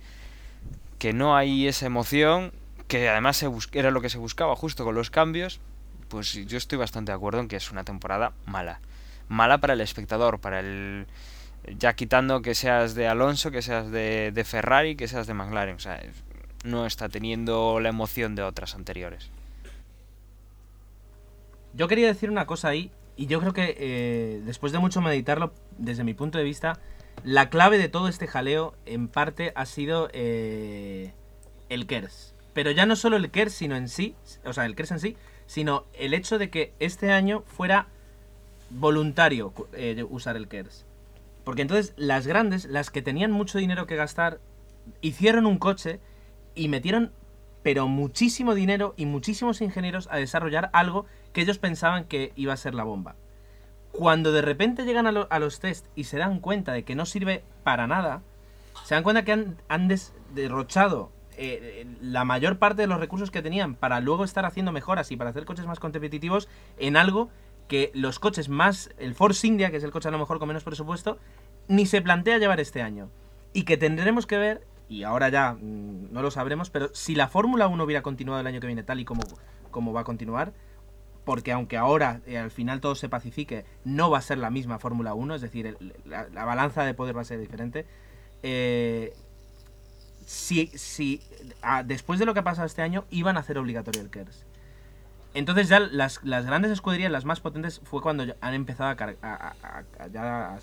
que no hay esa emoción, que además era lo que se buscaba justo con los cambios, pues yo estoy bastante de acuerdo en que es una temporada mala. Mala para el espectador, para el... Ya quitando que seas de Alonso, que seas de, de Ferrari, que seas de McLaren. O sea, no está teniendo la emoción de otras anteriores. Yo quería decir una cosa ahí, y yo creo que eh, después de mucho meditarlo, desde mi punto de vista, la clave de todo este jaleo, en parte, ha sido eh, el KERS. Pero ya no solo el KERS, sino en sí, o sea, el KERS en sí, sino el hecho de que este año fuera voluntario eh, usar el KERS. Porque entonces las grandes, las que tenían mucho dinero que gastar, hicieron un coche y metieron pero muchísimo dinero y muchísimos ingenieros a desarrollar algo que ellos pensaban que iba a ser la bomba. Cuando de repente llegan a, a los test y se dan cuenta de que no sirve para nada, se dan cuenta que han, han derrochado eh, la mayor parte de los recursos que tenían para luego estar haciendo mejoras y para hacer coches más competitivos en algo que los coches más, el Force India, que es el coche a lo mejor con menos presupuesto, ni se plantea llevar este año. Y que tendremos que ver, y ahora ya mm, no lo sabremos, pero si la Fórmula 1 hubiera continuado el año que viene tal y como, como va a continuar, porque aunque ahora eh, al final todo se pacifique, no va a ser la misma Fórmula 1, es decir, la, la balanza de poder va a ser diferente. eh, si, si ah, después de lo que ha pasado este año, iban a hacer obligatorio el KERS. Entonces ya las, las grandes escuderías, las más potentes, fue cuando han empezado a, a-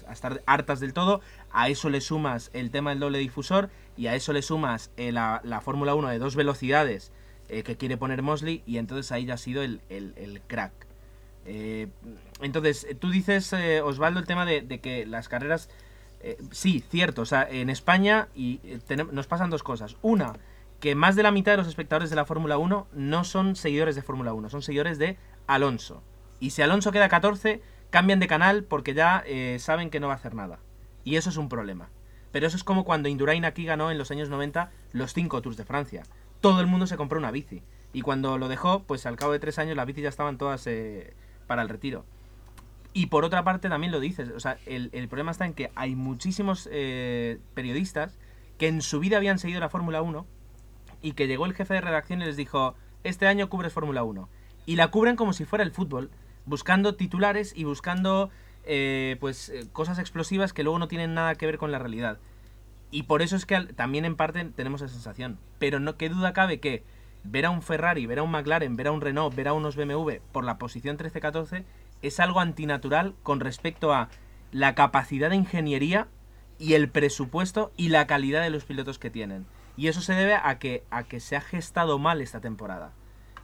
a- estar hartas del todo. A eso le sumas el tema del doble difusor y a eso le sumas eh, la, la Fórmula 1 de dos velocidades eh, que quiere poner Mosley y entonces ahí ya ha sido el, el- crack. Eh, entonces, tú dices, eh, Osvaldo, el tema de que las carreras... eh, sí, cierto, o sea, en España y eh, nos pasan dos cosas. Una, que más de la mitad de los espectadores de la Fórmula 1 no son seguidores de Fórmula 1, son seguidores de Alonso. Y si Alonso queda 14, cambian de canal porque ya eh, saben que no va a hacer nada. Y eso es un problema. Pero eso es como cuando Indurain aquí ganó en los años 90 los 5 Tours de Francia. Todo el mundo se compró una bici. Y cuando lo dejó, pues al cabo de tres años las bicis ya estaban todas para el retiro. Y por otra parte también lo dices, o sea, el, el problema está en que hay muchísimos eh, periodistas que en su vida habían seguido la Fórmula 1 y que llegó el jefe de redacción y les dijo, este año cubres Fórmula 1. Y la cubren como si fuera el fútbol, buscando titulares y buscando eh, pues eh, cosas explosivas que luego no tienen nada que ver con la realidad. Y por eso es que también en parte tenemos esa sensación. Pero no qué duda cabe que ver a un Ferrari, ver a un McLaren, ver a un Renault, ver a unos BMW por la posición 13-14 es algo antinatural con respecto a la capacidad de ingeniería y el presupuesto y la calidad de los pilotos que tienen. Y eso se debe a que, a que se ha gestado mal esta temporada.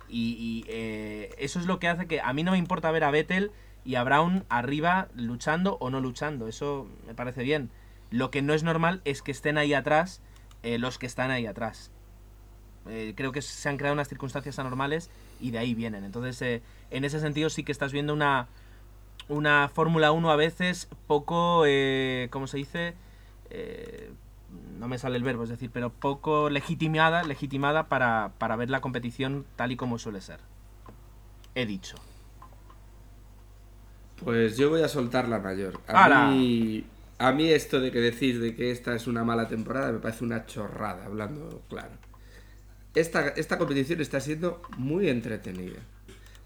Y, eh, eso es lo que hace que a mí no me importa ver a Vettel y a Brown arriba luchando o no luchando. Eso me parece bien. Lo que no es normal es que estén ahí atrás eh, los que están ahí atrás. Eh, creo que se han creado unas circunstancias anormales y de ahí vienen. Entonces, eh, en ese sentido sí que estás viendo una, una Fórmula 1 a veces poco, eh, ¿cómo se dice? Eh, no me sale el verbo, es decir, pero poco legitimada, legitimada para, para ver la competición tal y como suele ser. He dicho. Pues yo voy a soltar la mayor. A ¡Hala! mí, a mí esto de que decís de que esta es una mala temporada me parece una chorrada, hablando claro. Esta, esta competición está siendo muy entretenida.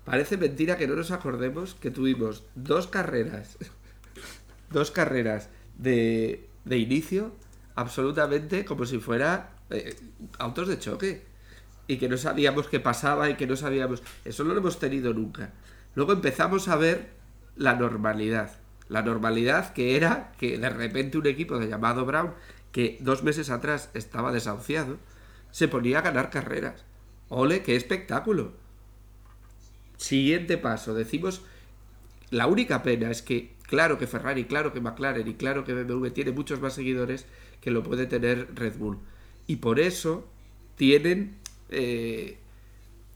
Parece mentira que no nos acordemos que tuvimos dos carreras, dos carreras de, de inicio absolutamente como si fuera eh, autos de choque y que no sabíamos qué pasaba y que no sabíamos. Eso no lo hemos tenido nunca. Luego empezamos a ver la normalidad. La normalidad que era que de repente un equipo de llamado Brown, que dos meses atrás estaba desahuciado, se ponía a ganar carreras. ¡Ole, qué espectáculo! Siguiente paso, decimos. La única pena es que, claro que Ferrari, claro que McLaren y claro que BMW tiene muchos más seguidores que lo puede tener Red Bull. Y por eso tienen eh,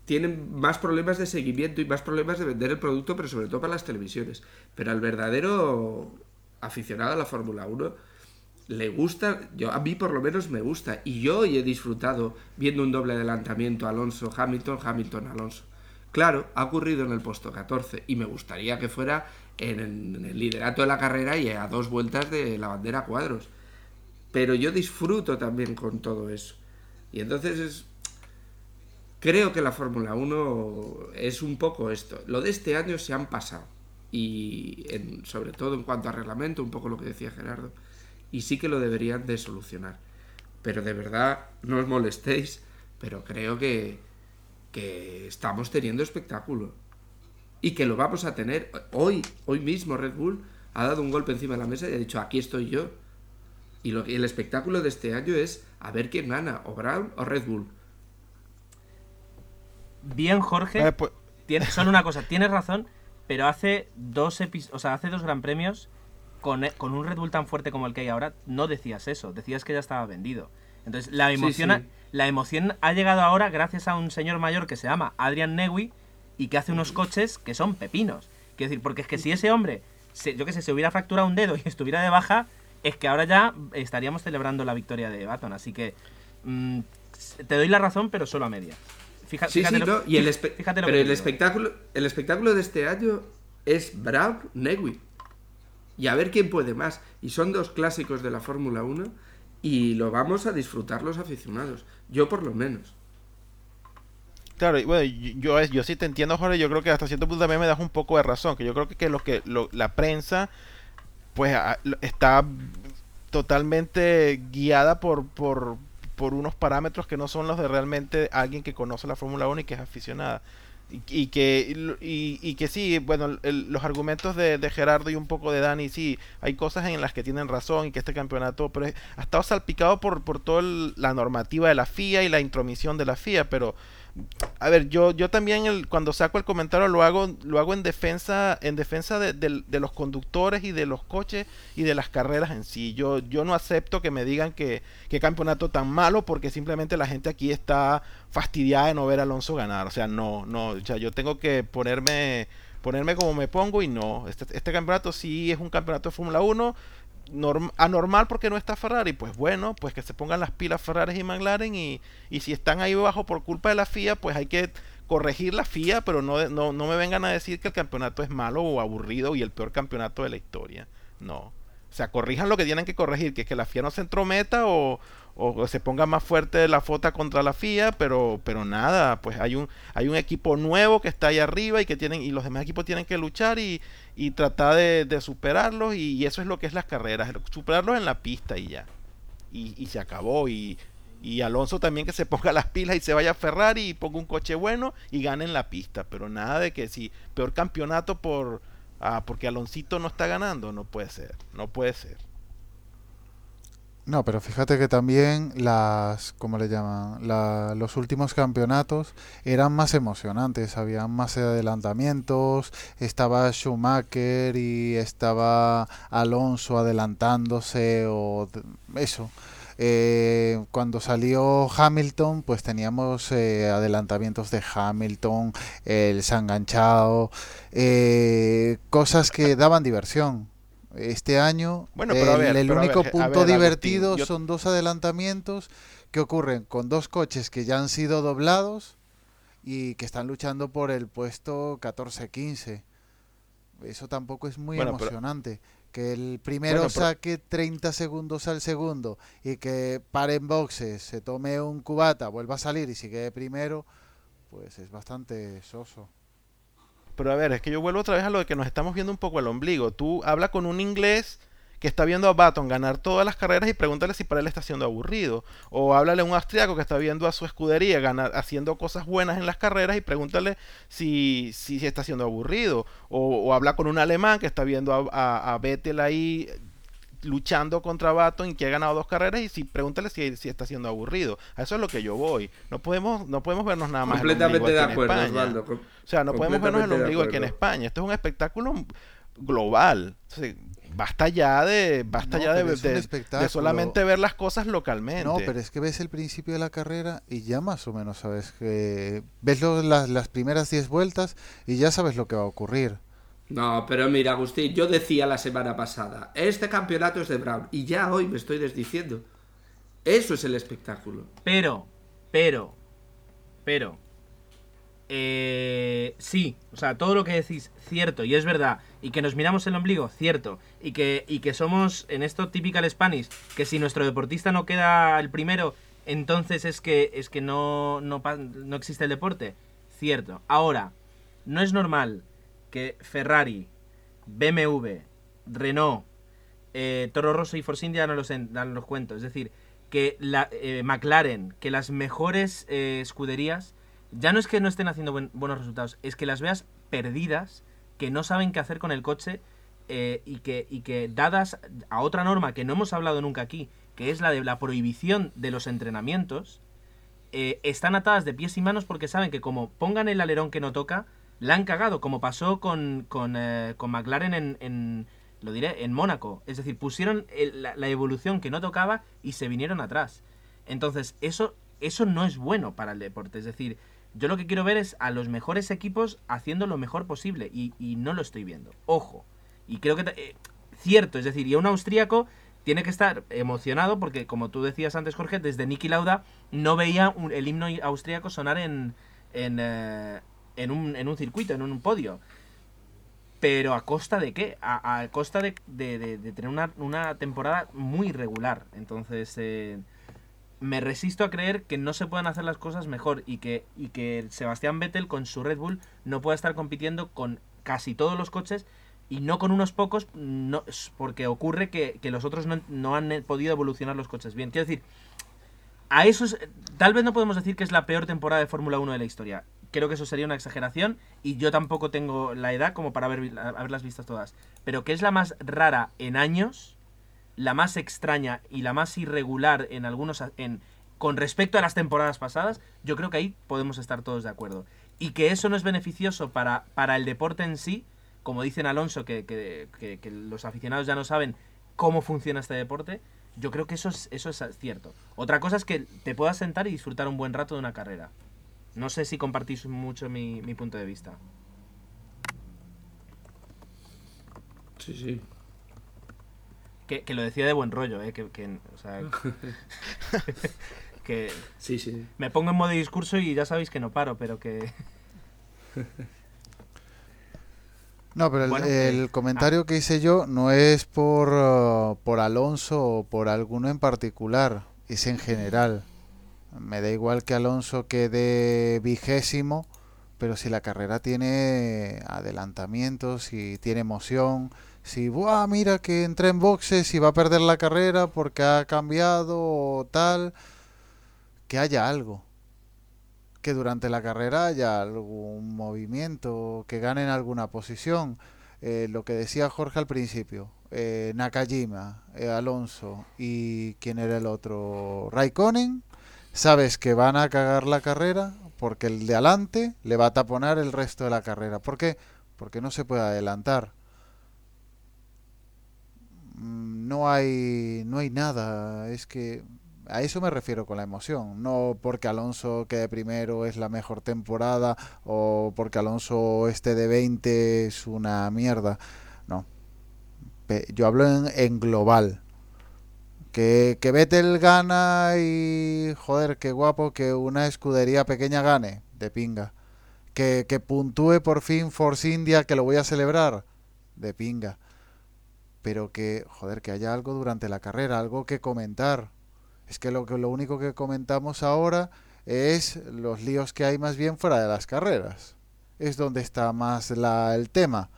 tienen más problemas de seguimiento y más problemas de vender el producto, pero sobre todo para las televisiones. Pero al verdadero aficionado a la Fórmula 1 le gusta, yo a mí por lo menos me gusta, y yo he disfrutado viendo un doble adelantamiento Alonso Hamilton, Hamilton Alonso. Claro, ha ocurrido en el puesto 14 y me gustaría que fuera en el, liderato de la carrera y a dos vueltas de la bandera cuadros. Pero yo disfruto también con todo eso. Y entonces es, Creo que la Fórmula 1 es un poco esto. Lo de este año se han pasado. Y sobre todo en cuanto a reglamento, un poco lo que decía Gerardo. Y sí que lo deberían de solucionar. Pero de verdad, no os molestéis. Pero creo que, que estamos teniendo espectáculo. Y que lo vamos a tener. Hoy, hoy mismo Red Bull ha dado un golpe encima de la mesa y ha dicho, aquí estoy yo. Y lo que, el espectáculo de este año es a ver quién gana, o Brown o Red Bull. Bien, Jorge. Eh, pues, Tiene, solo una cosa, tienes razón, pero hace dos epis- o sea, hace dos gran premios con, e- con un Red Bull tan fuerte como el que hay ahora, no decías eso, decías que ya estaba vendido. Entonces, la emoción, sí. la emoción ha llegado ahora gracias a un señor mayor que se llama Adrian Newey y que hace unos coches que son pepinos. Quiero decir, porque es que si ese hombre, se- yo que sé, se hubiera fracturado un dedo y estuviera de baja, es que ahora ya estaríamos celebrando la victoria de Baton. Así que mm, te doy la razón, pero solo a media. Fija- Sí, fíjate sí, lo- no, y el espe- fíjate lo pero que el digo. espectáculo, el espectáculo de este año es Brown Newey. Y a ver quién puede más. Y son dos clásicos de la Fórmula 1 y lo vamos a disfrutar los aficionados. Yo por lo menos. Claro, y bueno, yo, yo, yo sí te entiendo, Jorge, yo creo que hasta cierto punto también me das un poco de razón, que yo creo que, que lo que lo- la prensa pues a- está totalmente guiada por, por, por unos parámetros que no son los de realmente alguien que conoce la Fórmula 1 y que es aficionada. Y, que y, y que sí, bueno, el- los argumentos de, de Gerardo y un poco de Dani, sí, hay cosas en las que tienen razón y que este campeonato pero ha estado salpicado por, por toda la normativa de la FIA y la intromisión de la FIA, pero a ver, yo, yo también el, cuando saco el comentario lo hago, lo hago en defensa, en defensa de, los conductores y de los coches y de las carreras en sí. Yo, yo no acepto que me digan que, que campeonato tan malo porque simplemente la gente aquí está fastidiada de no ver a Alonso ganar. O sea, no, no, o sea, yo tengo que ponerme, ponerme como me pongo y no. Este, este campeonato sí es un campeonato de Fórmula 1 norm- anormal porque no está Ferrari, pues bueno, pues que se pongan las pilas Ferrari y McLaren y, y si están ahí abajo por culpa de la FIA, pues hay que corregir la FIA, pero no, no, no me vengan a decir que el campeonato es malo o aburrido y el peor campeonato de la historia. No. O sea, corrijan lo que tienen que corregir, que es que la FIA no se entrometa o, o se ponga más fuerte la fota contra la FIA, pero, pero nada, pues hay un, hay un equipo nuevo que está ahí arriba y que tienen, y los demás equipos tienen que luchar y, y tratar de, superarlos, y, y eso es lo que es las carreras, superarlos en la pista y ya. Y, y se acabó. Y, y Alonso también que se ponga las pilas y se vaya a Ferrari y ponga un coche bueno y gane en la pista. Pero nada de que si peor campeonato por ah, porque Aloncito no está ganando, no puede ser, no puede ser. No, pero fíjate que también las, ¿cómo le llaman? La- los últimos campeonatos eran más emocionantes, había más adelantamientos, estaba Schumacher y estaba Alonso adelantándose o eso. Eh, cuando salió Hamilton, pues teníamos eh, adelantamientos de Hamilton, el Sanganchao, eh, cosas que daban diversión. Este año, Bueno, pero el, ver, el pero a único ver, punto ver, divertido yo- son dos adelantamientos que ocurren con dos coches que ya han sido doblados y que están luchando por el puesto 14-15. eso tampoco es muy Bueno, pero- emocionante. Que el primero Bueno, pero- saque 30 segundos al segundo y que pare en boxes, se tome un cubata, vuelva a salir y sigue de primero, pues es bastante soso. Pero a ver, es que yo vuelvo otra vez a lo de que nos estamos viendo un poco el ombligo. Tú habla con un inglés que está viendo a Baton ganar todas las carreras y pregúntale si para él está siendo aburrido. O háblale a un austriaco que está viendo a su escudería ganar, haciendo cosas buenas en las carreras y pregúntale si, si está siendo aburrido. O, habla con un alemán que está viendo a, a, a Vettel ahí luchando contra Baton y que ha ganado dos carreras y si pregúntale si, si está siendo aburrido. A eso es lo que yo voy. No podemos, no podemos vernos nada más Completamente de acuerdo, España. Osvaldo. O sea, no podemos vernos el ombligo aquí en. España. Esto es un espectáculo global. O sea, basta ya de, basta No, ya de, solamente ver las cosas localmente. No, pero es que ves el principio de la carrera y ya más o menos sabes que... Ves lo- las, las primeras 10 vueltas y ya sabes lo que va a ocurrir. No, pero mira, Agustín, yo decía la semana pasada, este campeonato es de Brown, y ya hoy me estoy desdiciendo. Eso es el espectáculo. Pero, pero, pero. Eh, sí, o sea, todo lo que decís, cierto, y es verdad. Y que nos miramos el ombligo, cierto. Y que, y que somos, en esto typical Spanish, que si nuestro deportista no queda el primero, entonces es que, es que no, no, no existe el deporte. Cierto. Ahora, no es normal que Ferrari, BMW, Renault, eh, Toro Rosso y Force India no los, en- no los cuento. Es decir, que la, eh, McLaren, que las mejores eh, escuderías, ya no es que no estén haciendo buen- buenos resultados, es que las veas perdidas, que no saben qué hacer con el coche y, que, y que dadas a otra norma que no hemos hablado nunca aquí, que es la de la prohibición de los entrenamientos, están atadas de pies y manos porque saben que como pongan el alerón que no toca, la han cagado, como pasó con, con, eh, con McLaren en, en- lo diré, en Mónaco. Es decir, pusieron la, evolución que no tocaba y se vinieron atrás. Entonces, eso, eso no es bueno para el deporte. Es decir, yo lo que quiero ver es a los mejores equipos haciendo lo mejor posible y, y no lo estoy viendo. Ojo. Y creo que... eh, cierto, es decir, y un austríaco tiene que estar emocionado porque, como tú decías antes, Jorge, desde Niki Lauda no veía el himno austríaco sonar en, en, eh, en, un, en un circuito, en un podio. Pero a costa de qué? A, a costa de, de- de- tener una, una temporada muy irregular. Entonces, eh, me resisto a creer que no se puedan hacer las cosas mejor y que, y que Sebastián Vettel con su Red Bull no pueda estar compitiendo con casi todos los coches y no con unos pocos, no, porque ocurre que, que los otros no, no han podido evolucionar los coches bien. Quiero decir, a eso es- tal vez no podemos decir que es la peor temporada de Fórmula 1 de la historia. Creo que eso sería una exageración y yo tampoco tengo la edad como para haber, haberlas vistas todas. Pero que es la más rara en años, la más extraña y la más irregular en algunos en con respecto a las temporadas pasadas, yo creo que ahí podemos estar todos de acuerdo. Y que eso no es beneficioso para, el deporte en sí, como dicen Alonso, que- que los aficionados ya no saben cómo funciona este deporte, yo creo que eso es, eso es cierto. Otra cosa es que te puedas sentar y disfrutar un buen rato de una carrera. No sé si compartís mucho mi, mi punto de vista. Sí, sí. Que, que lo decía de buen rollo, ¿eh? Que, que, o sea, que Sí, sí. me pongo en modo discurso y ya sabéis que no paro, pero que... No, pero el, Bueno, el eh, comentario que hice yo no es por, uh, por Alonso o por alguno en particular, es en general. Me da igual que Alonso quede vigésimo, pero si la carrera tiene adelantamientos, si tiene emoción, si, ¡buah! Mira que entra en boxes y va a perder la carrera porque ha cambiado o tal, que haya algo que durante la carrera haya algún movimiento, que ganen alguna posición. Eh, lo que decía Jorge al principio, eh, Nakajima, eh, Alonso y quién era el otro, Raikkonen, sabes que van a cagar la carrera porque el de adelante le va a taponar el resto de la carrera. ¿Por qué? Porque no se puede adelantar. Mm, No hay, no hay nada, es que a eso me refiero con la emoción, no porque Alonso quede primero es la mejor temporada o porque Alonso esté de 20 es una mierda. No. Yo hablo en, en global. Que, que Vettel gana y joder, qué guapo que una escudería pequeña gane, de pinga. Que, que puntúe por fin Force India, que lo voy a celebrar, de pinga. Pero que, joder, que haya algo durante la carrera, algo que comentar. Es que lo, que lo único que comentamos ahora es los líos que hay más bien fuera de las carreras. Es donde está más la, el tema.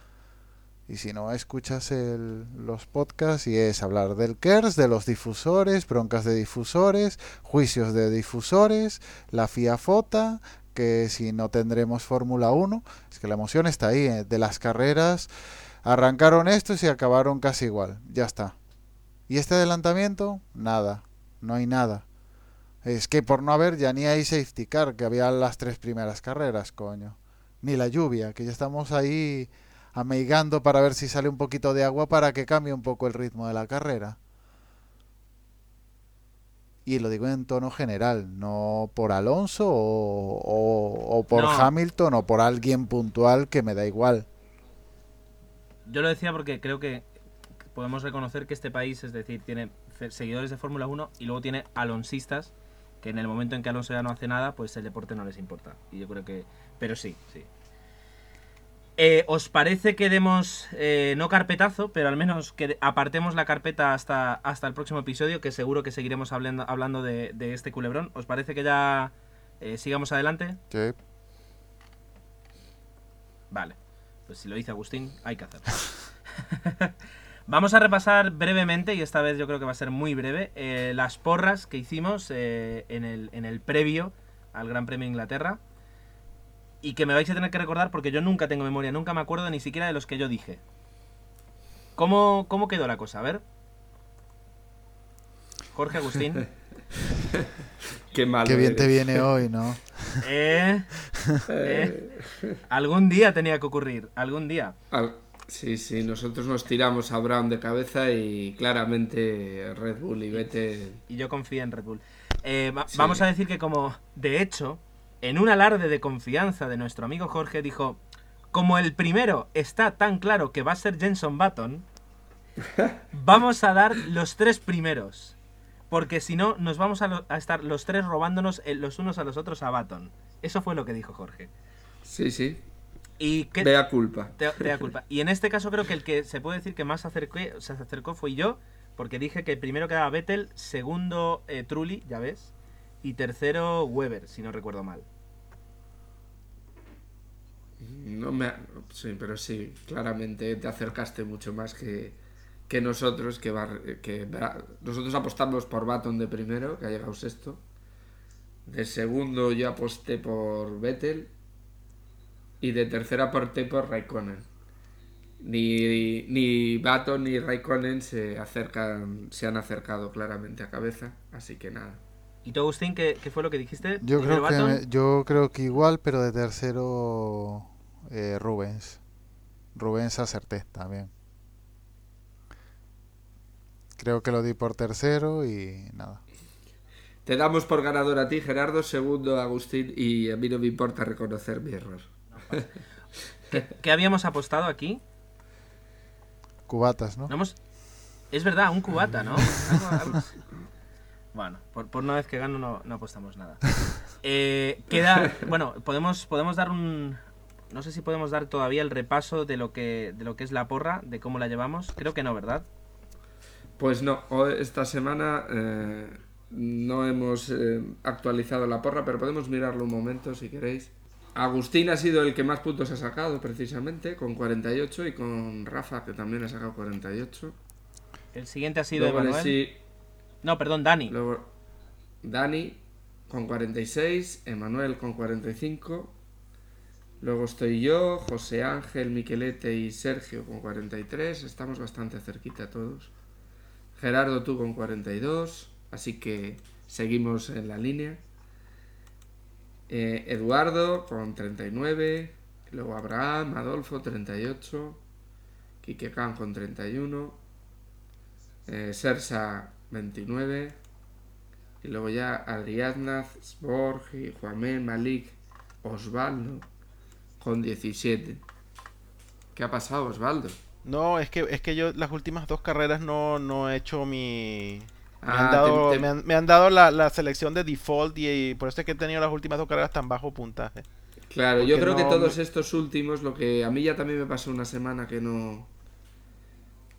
Y si no, escuchas el, los podcasts y es hablar del KERS, de los difusores, broncas de difusores, juicios de difusores, la FIAFOTA, que si no tendremos Fórmula 1, es que la emoción está ahí, eh, de las carreras, arrancaron estos y acabaron casi igual, ya está. ¿Y este adelantamiento? Nada, no hay nada. Es que por no haber ya ni hay safety car, que había las tres primeras carreras, coño. Ni la lluvia, que ya estamos ahí ameigando para ver si sale un poquito de agua para que cambie un poco el ritmo de la carrera. Y lo digo en tono general, no por Alonso o, o- o por No. Hamilton o por alguien puntual que me da igual. Yo lo decía porque creo que podemos reconocer que este país, es decir, tiene seguidores de Fórmula 1 y luego tiene alonsistas que en el momento en que Alonso ya no hace nada, pues el deporte no les importa. Y yo creo que... Pero sí, sí. Eh, ¿Os parece que demos, eh, no carpetazo, pero al menos que apartemos la carpeta hasta, hasta el próximo episodio, que seguro que seguiremos hablando, hablando de, de este culebrón? ¿Os parece que ya eh, sigamos adelante? Sí. Vale, pues si lo dice Agustín, hay que hacerlo. Vamos a repasar brevemente, y esta vez yo creo que va a ser muy breve, las porras que hicimos en, el, en el previo al Gran Premio de Inglaterra. Y que me vais a tener que recordar porque yo nunca tengo memoria, nunca me acuerdo ni siquiera de los que yo dije. ¿Cómo, cómo quedó la cosa? A ver. Jorge Agustín. Qué malo. Qué bien te viene hoy, ¿no? Eh, eh. Algún día tenía que ocurrir, algún día. Al- Sí, sí, nosotros nos tiramos a Brown de cabeza y claramente Red Bull y Vettel. y yo confío en Red Bull. Eh, va- Sí. Vamos a decir que como, de hecho, en un alarde de confianza de nuestro amigo Jorge dijo, como el primero está tan claro que va a ser Jenson Button, vamos a dar los tres primeros. Porque si no, nos vamos a, lo- a estar los tres robándonos eh, los unos a los otros a Button. Eso fue lo que dijo Jorge. Sí, sí. Y que Vea culpa. te, te da culpa. Y en este caso creo que el que se puede decir que más se acercó, se acercó fue yo, porque dije que primero quedaba Vettel, segundo eh, Trulli, ya ves, y tercero Weber, si no recuerdo mal. No me... Sí, pero sí, claramente te acercaste mucho más que, que nosotros, que, Bar- que nosotros apostamos por Baton de primero, que ha llegado sexto. De segundo yo aposté por Vettel. Y de tercera aposté por Raikkonen. Ni, ni Baton ni Raikkonen se acercan, se han acercado claramente a cabeza, así que nada. ¿Y tú, Agustín, qué, qué fue lo que dijiste? Yo ¿Primero creo que yo creo que igual, pero de tercero eh, Rubens. Rubens acerté también. Creo que lo di por tercero y nada. Te damos por ganador a ti, Gerardo, segundo Agustín, y a mí no me importa reconocer mi error. ¿Qué, qué habíamos apostado aquí? Cubatas, ¿no? Hemos- Es verdad, un cubata, ¿no? Bueno, por, por una vez que gano no, no apostamos nada. Eh, queda, bueno, podemos, podemos dar un, no sé si podemos dar todavía el repaso de lo que, de lo que es la porra, de cómo la llevamos. Creo que no, ¿verdad? Pues no, esta semana eh, no hemos eh, actualizado la porra, pero podemos mirarlo un momento si queréis. Agustín ha sido el que más puntos ha sacado, precisamente, con 48, y con Rafa, que también ha sacado 48. El siguiente ha sido Emanuel. sí- No, perdón, Dani. luego Dani con 46, Emanuel con 45. Luego estoy yo, José Ángel, Miquelete y Sergio con 43. Estamos bastante cerquita todos. Gerardo, tú con 42. Así que seguimos en la línea. Eh, Eduardo con 39. Luego Abraham, Adolfo 38. Quique Can con 31. eh, Sersa 29. Y luego ya Adriadna, Sborg y Juamén, Malik, Osvaldo con 17. ¿Qué ha pasado, Osvaldo? No, es que, es que yo las últimas dos carreras no, no he hecho mi... Me Ah, han dado, te- te- me han, me han dado la, la selección de default y, y por eso es que he tenido las últimas dos carreras tan bajo puntaje. Claro, yo creo que todos estos últimos, lo que a mí ya también me pasó una semana que no,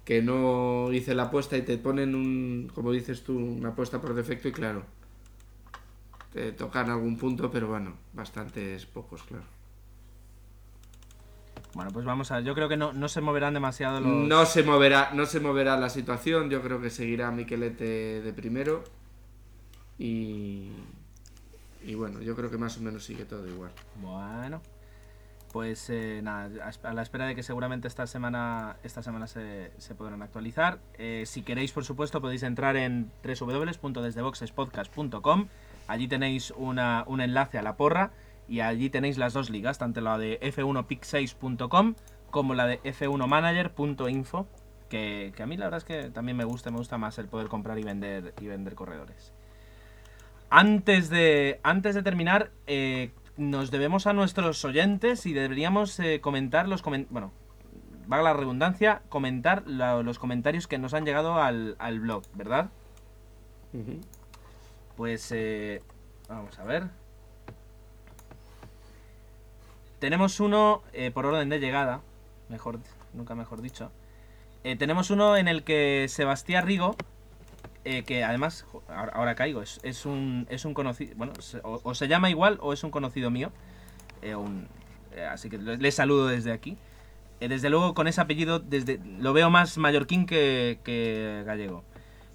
que no hice la apuesta y te ponen un, como dices tú, una apuesta por defecto y claro, te tocan algún punto, pero bueno, bastantes pocos, claro. Bueno, pues vamos a. Yo creo que no, no se moverán demasiado los. No se moverá, no se moverá la situación. Yo creo que seguirá Miquelete de primero. Y. Y bueno, yo creo que más o menos sigue todo igual. Bueno. Pues eh, nada, a la espera de que seguramente esta semana, esta semana se, se podrán actualizar. Eh, si queréis, por supuesto, podéis entrar en www.desdeboxespodcast.com. Allí tenéis una, un enlace a la porra y allí tenéis las dos ligas, tanto la de f1pick6.com como la de f1manager.info. Que, que a mí la verdad es que también me gusta, me gusta más el poder comprar y vender y vender corredores. Antes de, antes de terminar, eh, nos debemos a nuestros oyentes y deberíamos eh, comentar los comen- bueno, valga la redundancia, comentar la- los comentarios que nos han llegado al, al blog, ¿verdad? Pues eh, vamos a ver. Tenemos uno eh, por orden de llegada, mejor, nunca mejor dicho. Eh, tenemos uno en el que Sebastián Rigo, eh, que además, ahora, ahora caigo, es, es un, es un conocido, bueno, se- o, o se llama igual o es un conocido mío. eh, un- eh, así que le, le saludo desde aquí. Desde luego con ese apellido desde, lo veo más mallorquín que, que gallego.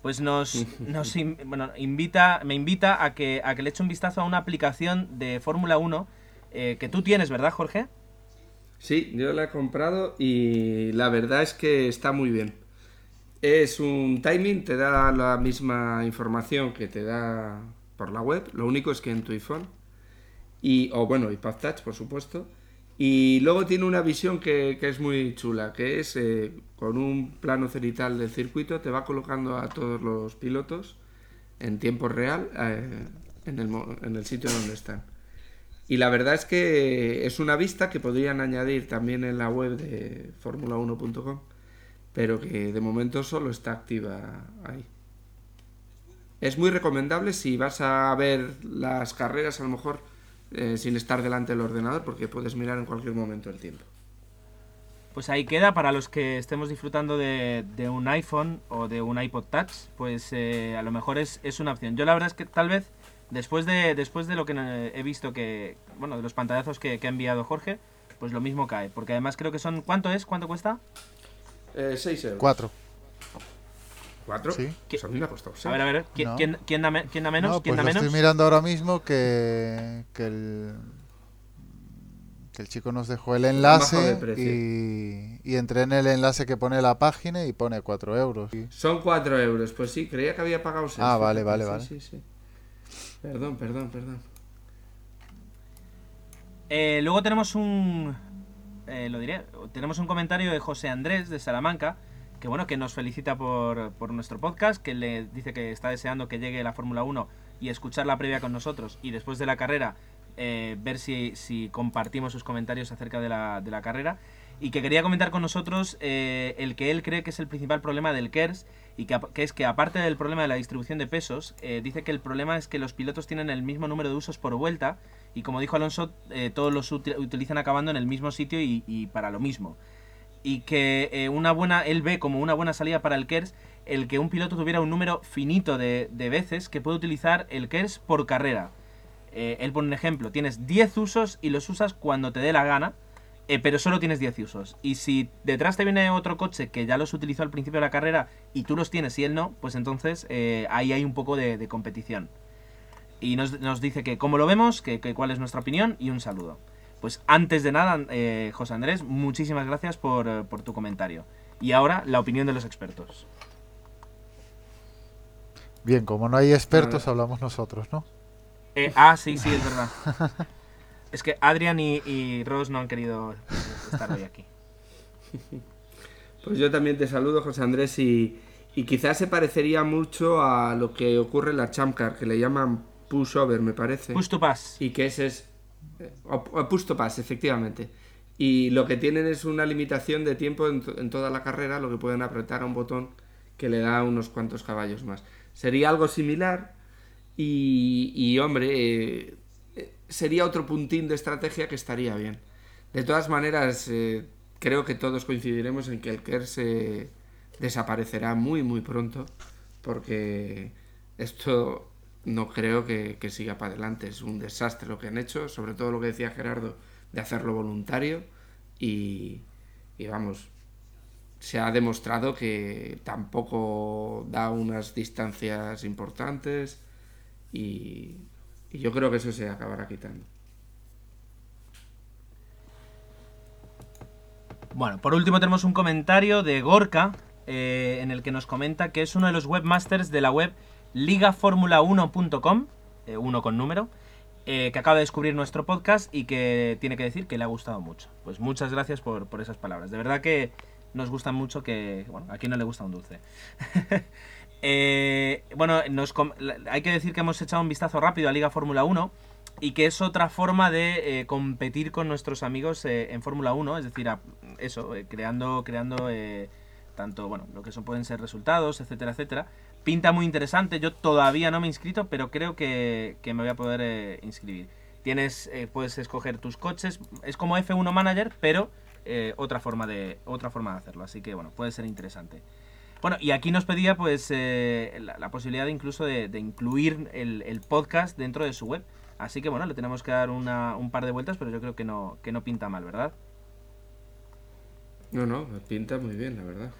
Pues nos, nos in- bueno, invita, me invita a que, a que le eche un vistazo a una aplicación de Fórmula 1 eh, que tú tienes, ¿verdad, Jorge? Sí, yo la he comprado y la verdad es que está muy bien. Es un timing, te da la misma información que te da por la web, lo único es que en tu iPhone. Y, o bueno, iPad Touch, por supuesto. Y luego tiene una visión que, es muy chula, que es eh, con un plano cenital del circuito, te va colocando a todos los pilotos en tiempo real eh, el, en el sitio donde están. Y la verdad es que es una vista que podrían añadir también en la web de formula1.com, pero que de momento solo está activa ahí. Es muy recomendable si vas a ver las carreras, a lo mejor eh, sin estar delante del ordenador, porque puedes mirar en cualquier momento el tiempo. Pues ahí queda para los que estemos disfrutando de, de un iPhone o de un iPod Touch, pues eh, a lo mejor es, es una opción. Yo la verdad es que tal vez después de después de lo que eh, he visto que bueno de los pantallazos que, que ha enviado Jorge, pues lo mismo cae, porque además creo que son ¿cuánto es? ¿Cuánto cuesta? 6 euros. Cuatro. ¿Cuatro? Sí. Pues a mí me ha costado seis. A ver, a ver, ¿quién, No. quién- quién da, me- quién da menos? No, ¿Quién pues da lo menos? estoy mirando ahora mismo que, que el que el chico nos dejó el enlace y, y entré en el enlace que pone la página y pone 4 euros. Y- Son 4 euros, pues sí, creía que había pagado 6. Ah, vale, vale, vale. Sí, sí. Perdón, perdón, perdón. Eh, luego tenemos un. eh, lo diré. Tenemos un comentario de José Andrés de Salamanca. Que bueno, que nos felicita por, por nuestro podcast. Que le dice que está deseando que llegue la Fórmula 1 y escuchar la previa con nosotros. Y después de la carrera, eh, ver si, si compartimos sus comentarios acerca de la, de la carrera. Y que quería comentar con nosotros eh, el que él cree que es el principal problema del KERS. Y que, es que aparte del problema de la distribución de pesos, eh, dice que el problema es que los pilotos tienen el mismo número de usos por vuelta y como dijo Alonso, eh, todos los uti- utilizan acabando en el mismo sitio y, para lo mismo. Y que eh, una buena, él ve como una buena salida para el KERS el que un piloto tuviera un número finito de, de veces que puede utilizar el KERS por carrera. Él pone un ejemplo, tienes 10 usos y los usas cuando te dé la gana, eh, pero solo tienes 10 usos. Y si detrás te viene otro coche que ya los utilizó al principio de la carrera y tú los tienes y él no, pues entonces eh, ahí hay un poco de, de competición y nos, nos dice que cómo lo vemos, que, que cuál es nuestra opinión y un saludo. Pues antes de nada, eh, José Andrés, muchísimas gracias por, eh, por tu comentario. Y ahora la opinión de los expertos. Bien, como no hay expertos, hablamos nosotros, ¿no? Eh, ah, sí, sí, es verdad. es que Adrian y, y Ross no han querido estar hoy aquí. Pues yo también te saludo, José Andrés, y, y quizás se parecería mucho a lo que ocurre en la Champ Car, que le llaman pushover, me parece. Push to pass. Y que ese es. eh, O, o push to pass, efectivamente. Y lo que tienen es una limitación de tiempo en, to- en toda la carrera, lo que pueden apretar a un botón que le da unos cuantos caballos más. Sería algo similar y, y, hombre, eh, eh, sería otro puntín de estrategia que estaría bien. De todas maneras, eh, creo que todos coincidiremos en que el KERS eh, desaparecerá muy muy pronto porque esto no creo que, siga para adelante. Es un desastre lo que han hecho, sobre todo lo que decía Gerardo de hacerlo voluntario y, y vamos, se ha demostrado que tampoco da unas distancias importantes y, y yo creo que eso se acabará quitando. Bueno, por último tenemos un comentario de Gorka eh, en el que nos comenta que es uno de los webmasters de la web ligaformula1.com, eh, uno con número, eh, que acaba de descubrir nuestro podcast y que tiene que decir que le ha gustado mucho. Pues muchas gracias por, por esas palabras. De verdad que nos gustan mucho que... Bueno, a quien no le gusta un dulce. Eh, bueno, nos hay que decir que hemos echado un vistazo rápido a Liga Fórmula 1 y que es otra forma de eh, competir con nuestros amigos eh, en Fórmula 1, es decir, eso, eh, creando, creando tanto, bueno, lo que son, pueden ser resultados, etcétera, etcétera. Pinta muy interesante, yo todavía no me he inscrito, pero creo que, que me voy a poder inscribir. Tienes, puedes escoger tus coches, es como F1 Manager, pero otra, forma de, otra forma de hacerlo, así que bueno, puede ser interesante. Bueno, y aquí nos pedía pues eh, la, la posibilidad de incluso de, de incluir el, el podcast dentro de su web. Así que bueno, le tenemos que dar una- un par de vueltas, pero yo creo que no, que no pinta mal, ¿verdad? No, no, pinta muy bien, la verdad.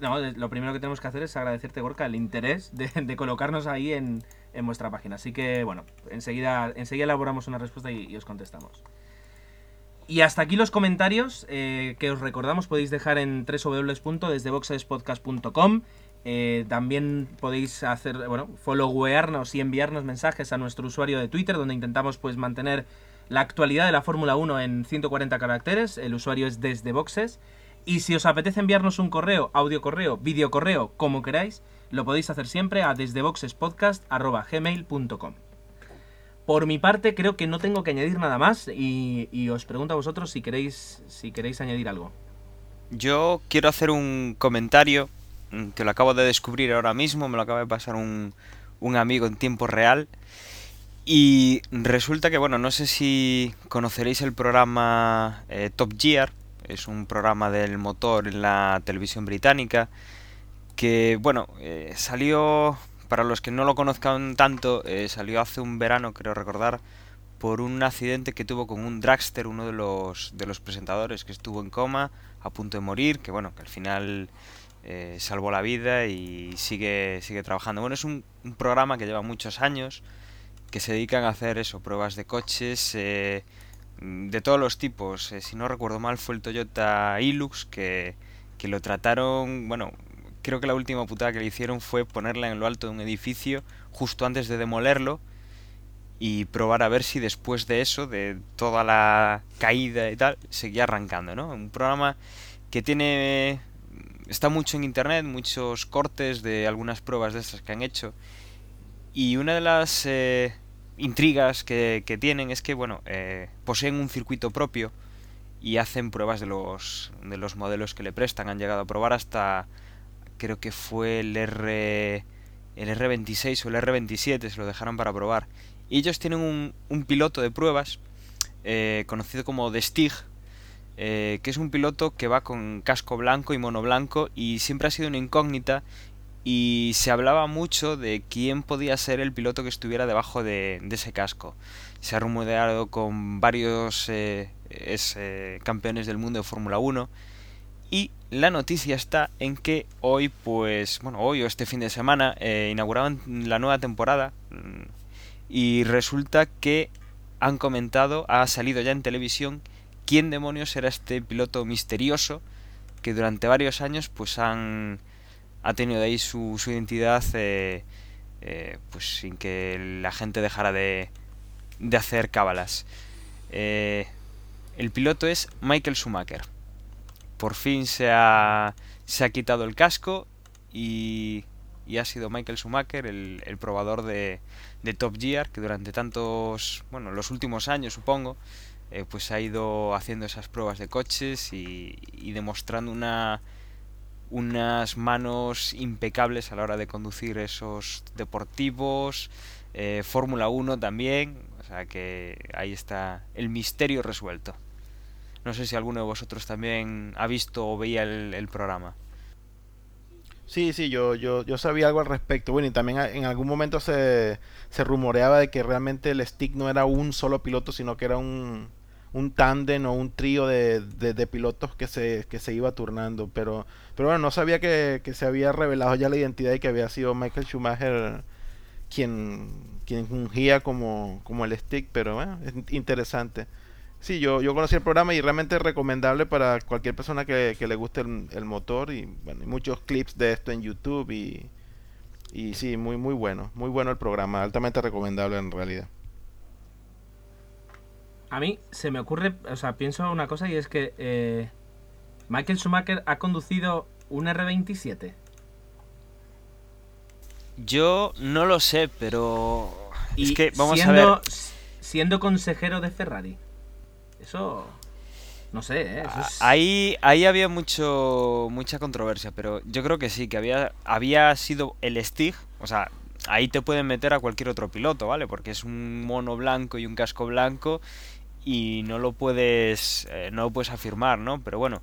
No, lo primero que tenemos que hacer es agradecerte, Gorka, el interés de, de colocarnos ahí en, en vuestra página. Así que, bueno, enseguida, enseguida elaboramos una respuesta y, y os contestamos. Y hasta aquí los comentarios eh, que os recordamos podéis dejar en www.desdeboxespodcast.com eh, también podéis hacer, bueno, followearnos y enviarnos mensajes a nuestro usuario de Twitter donde intentamos pues mantener la actualidad de la Fórmula 1 en 140 caracteres. El usuario es desde boxes. Y si os apetece enviarnos un correo, audio correo, vídeo correo, como queráis, lo podéis hacer siempre a desdeboxespodcast.gmail.com Por mi parte, creo que no tengo que añadir nada más y, os pregunto a vosotros si queréis, si queréis añadir algo. Yo quiero hacer un comentario mm, que lo acabo de descubrir ahora mismo, me lo acaba de pasar un, un amigo en tiempo real. Y resulta que, bueno, no sé si conoceréis el programa eh, Top Gear, es un programa del motor en la televisión británica, que, bueno, eh, salió, para los que no lo conozcan tanto, eh, salió hace un verano, creo recordar, por un accidente que tuvo con un dragster, uno de los, de los presentadores que estuvo en coma, a punto de morir, que bueno, que al final eh, salvó la vida y sigue, sigue trabajando. Bueno, es un, programa que lleva muchos años, que se dedican a hacer eso, pruebas de coches eh, de todos los tipos. Eh, si no recuerdo mal, fue el Toyota Hilux que, que lo trataron, bueno, creo que la última putada que le hicieron fue ponerla en lo alto de un edificio justo antes de demolerlo y probar a ver si después de eso, de toda la caída y tal, seguía arrancando, ¿no? Un programa que tiene... está mucho en internet, muchos cortes de algunas pruebas de estas que han hecho. Y una de las eh, intrigas que, tienen es que, bueno, eh, poseen un circuito propio y hacen pruebas de los, de los modelos que le prestan. Han llegado a probar hasta, creo que fue el R... El R26 o el R27 se lo dejaron para probar. Y ellos tienen un, un piloto de pruebas eh, conocido como The Stig, eh, que es un piloto que va con casco blanco y mono blanco y siempre ha sido una incógnita y se hablaba mucho de quién podía ser el piloto que estuviera debajo de, ese casco. Se ha rumoreado con varios eh, es, campeones del mundo de Fórmula 1 y la noticia está en que hoy, pues, bueno, hoy o este fin de semana eh, inauguraban la nueva temporada mm, y resulta que han comentado, ha salido ya en televisión, quién demonios era este piloto misterioso que durante varios años pues han ha tenido de ahí su, su identidad eh, eh, pues sin que la gente dejara de, de hacer cábalas. Eh, el piloto es Michael Schumacher. Por fin se ha, se ha quitado el casco y, y ha sido Michael Schumacher el, el probador de, de Top Gear que durante tantos, bueno, los últimos años supongo, eh, pues ha ido haciendo esas pruebas de coches y, y demostrando una, unas manos impecables a la hora de conducir esos deportivos, eh, Fórmula 1 también, o sea que ahí está el misterio resuelto. No sé si alguno de vosotros también ha visto o veía el, programa. Sí, sí, yo, yo, yo sabía algo al respecto. Bueno, y también en algún momento se, se rumoreaba de que realmente el stick no era un solo piloto, sino que era un, un tándem o un trío de, de- de pilotos que se, que se iba turnando. Pero, pero bueno, no sabía que, que se había revelado ya la identidad y que había sido Michael Schumacher quien, quien fungía como, como el stick, pero bueno, es interesante. Sí, yo, yo conocí el programa y realmente es recomendable para cualquier persona que, que le guste el, el motor y bueno, hay muchos clips de esto en YouTube y, y sí, muy muy bueno, muy bueno el programa, altamente recomendable en realidad. A mí se me ocurre, o sea, pienso una cosa y es que eh, Michael Schumacher ha conducido un R27. Yo no lo sé, pero. Y es que vamos siendo, a ver. Siendo consejero de Ferrari. Eso. No sé, ¿eh? Es- Ahí, ahí había mucho mucha controversia, pero yo creo que sí, que había, había sido el Stig, o sea, ahí te pueden meter a cualquier otro piloto, ¿vale? Porque es un mono blanco y un casco blanco y no lo puedes, eh, no lo puedes afirmar, ¿no? Pero bueno,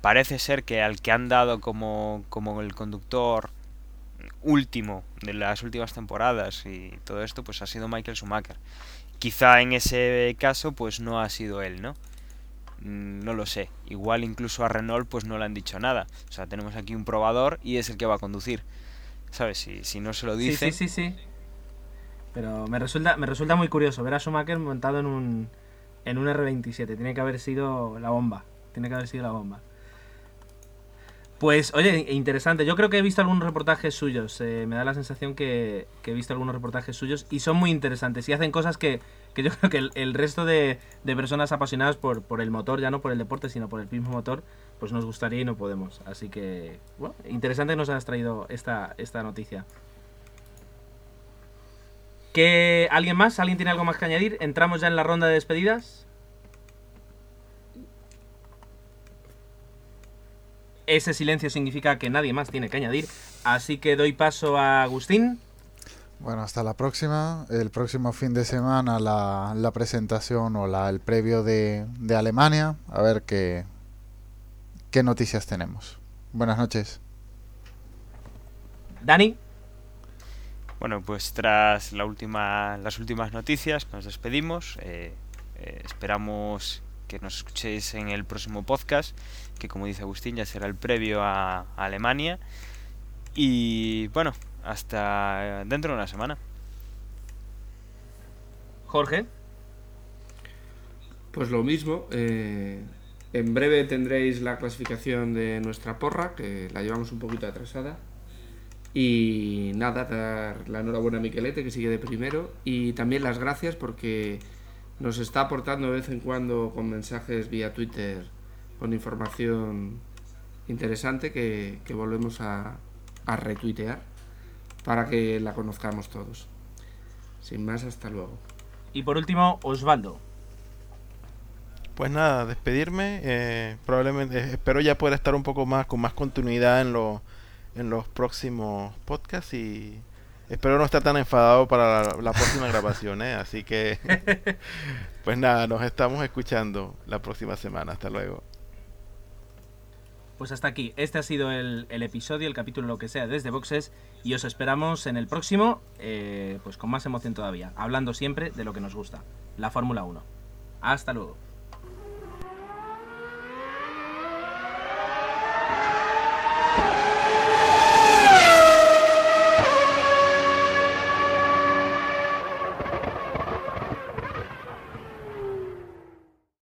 parece ser que al que han dado como, como el conductor último de las últimas temporadas y todo esto, pues ha sido Michael Schumacher. Quizá en ese caso, pues no ha sido él, ¿no? Mm, No lo sé. Igual incluso a Renault pues no le han dicho nada. O sea, tenemos aquí un probador y es el que va a conducir. ¿Sabes? Si, si no se lo Sí, dice... sí, sí, sí. Pero me resulta, me resulta muy curioso ver a Schumacher montado en un, en un R27. Tiene que haber sido la bomba. Tiene que haber sido la bomba. Pues, oye, interesante. Yo creo que he visto algunos reportajes suyos. eh, me da la sensación que, que he visto algunos reportajes suyos y son muy interesantes. Y hacen cosas que, que yo creo que el, resto de, personas apasionadas por, por el motor, ya no por el deporte, sino por el mismo motor, pues nos gustaría y no podemos. Así que, bueno, interesante que nos has traído esta, esta noticia. ¿Qué, ¿Alguien más? ¿Alguien tiene algo más que añadir? ¿Entramos ya en la ronda de despedidas? Ese silencio significa que nadie más tiene que añadir. Así que doy paso a Agustín. Bueno, hasta la próxima. El próximo fin de semana la, la presentación o la, el previo de, de Alemania. A ver qué, qué noticias tenemos. Buenas noches. Dani. Bueno, pues tras la última, las últimas noticias nos despedimos. Eh, eh, esperamos que nos escuchéis en el próximo podcast, que como dice Agustín ya será el previo a, a Alemania. Y bueno, hasta dentro de una semana. Jorge. Pues lo mismo. eh, en breve tendréis la clasificación de nuestra porra, que la llevamos un poquito atrasada. Y nada, dar la enhorabuena a Miquelete, que sigue de primero. Y también las gracias porque nos está aportando de vez en cuando con mensajes vía Twitter con información interesante que, que volvemos a, a retuitear para que la conozcamos todos. Sin más, hasta luego. Y por último, Osvaldo. Pues nada, despedirme. eh, probablemente eh, espero ya poder estar un poco más con más continuidad en, lo- en los próximos podcasts y espero no estar tan enfadado para la, próxima grabación, ¿eh? Así que, pues nada, nos estamos escuchando la próxima semana. Hasta luego. Pues hasta aquí. Este ha sido el, el episodio, el capítulo, lo que sea, desde Boxes. Y os esperamos en el próximo, eh, pues con más emoción todavía. Hablando siempre de lo que nos gusta, la Fórmula 1. Hasta luego.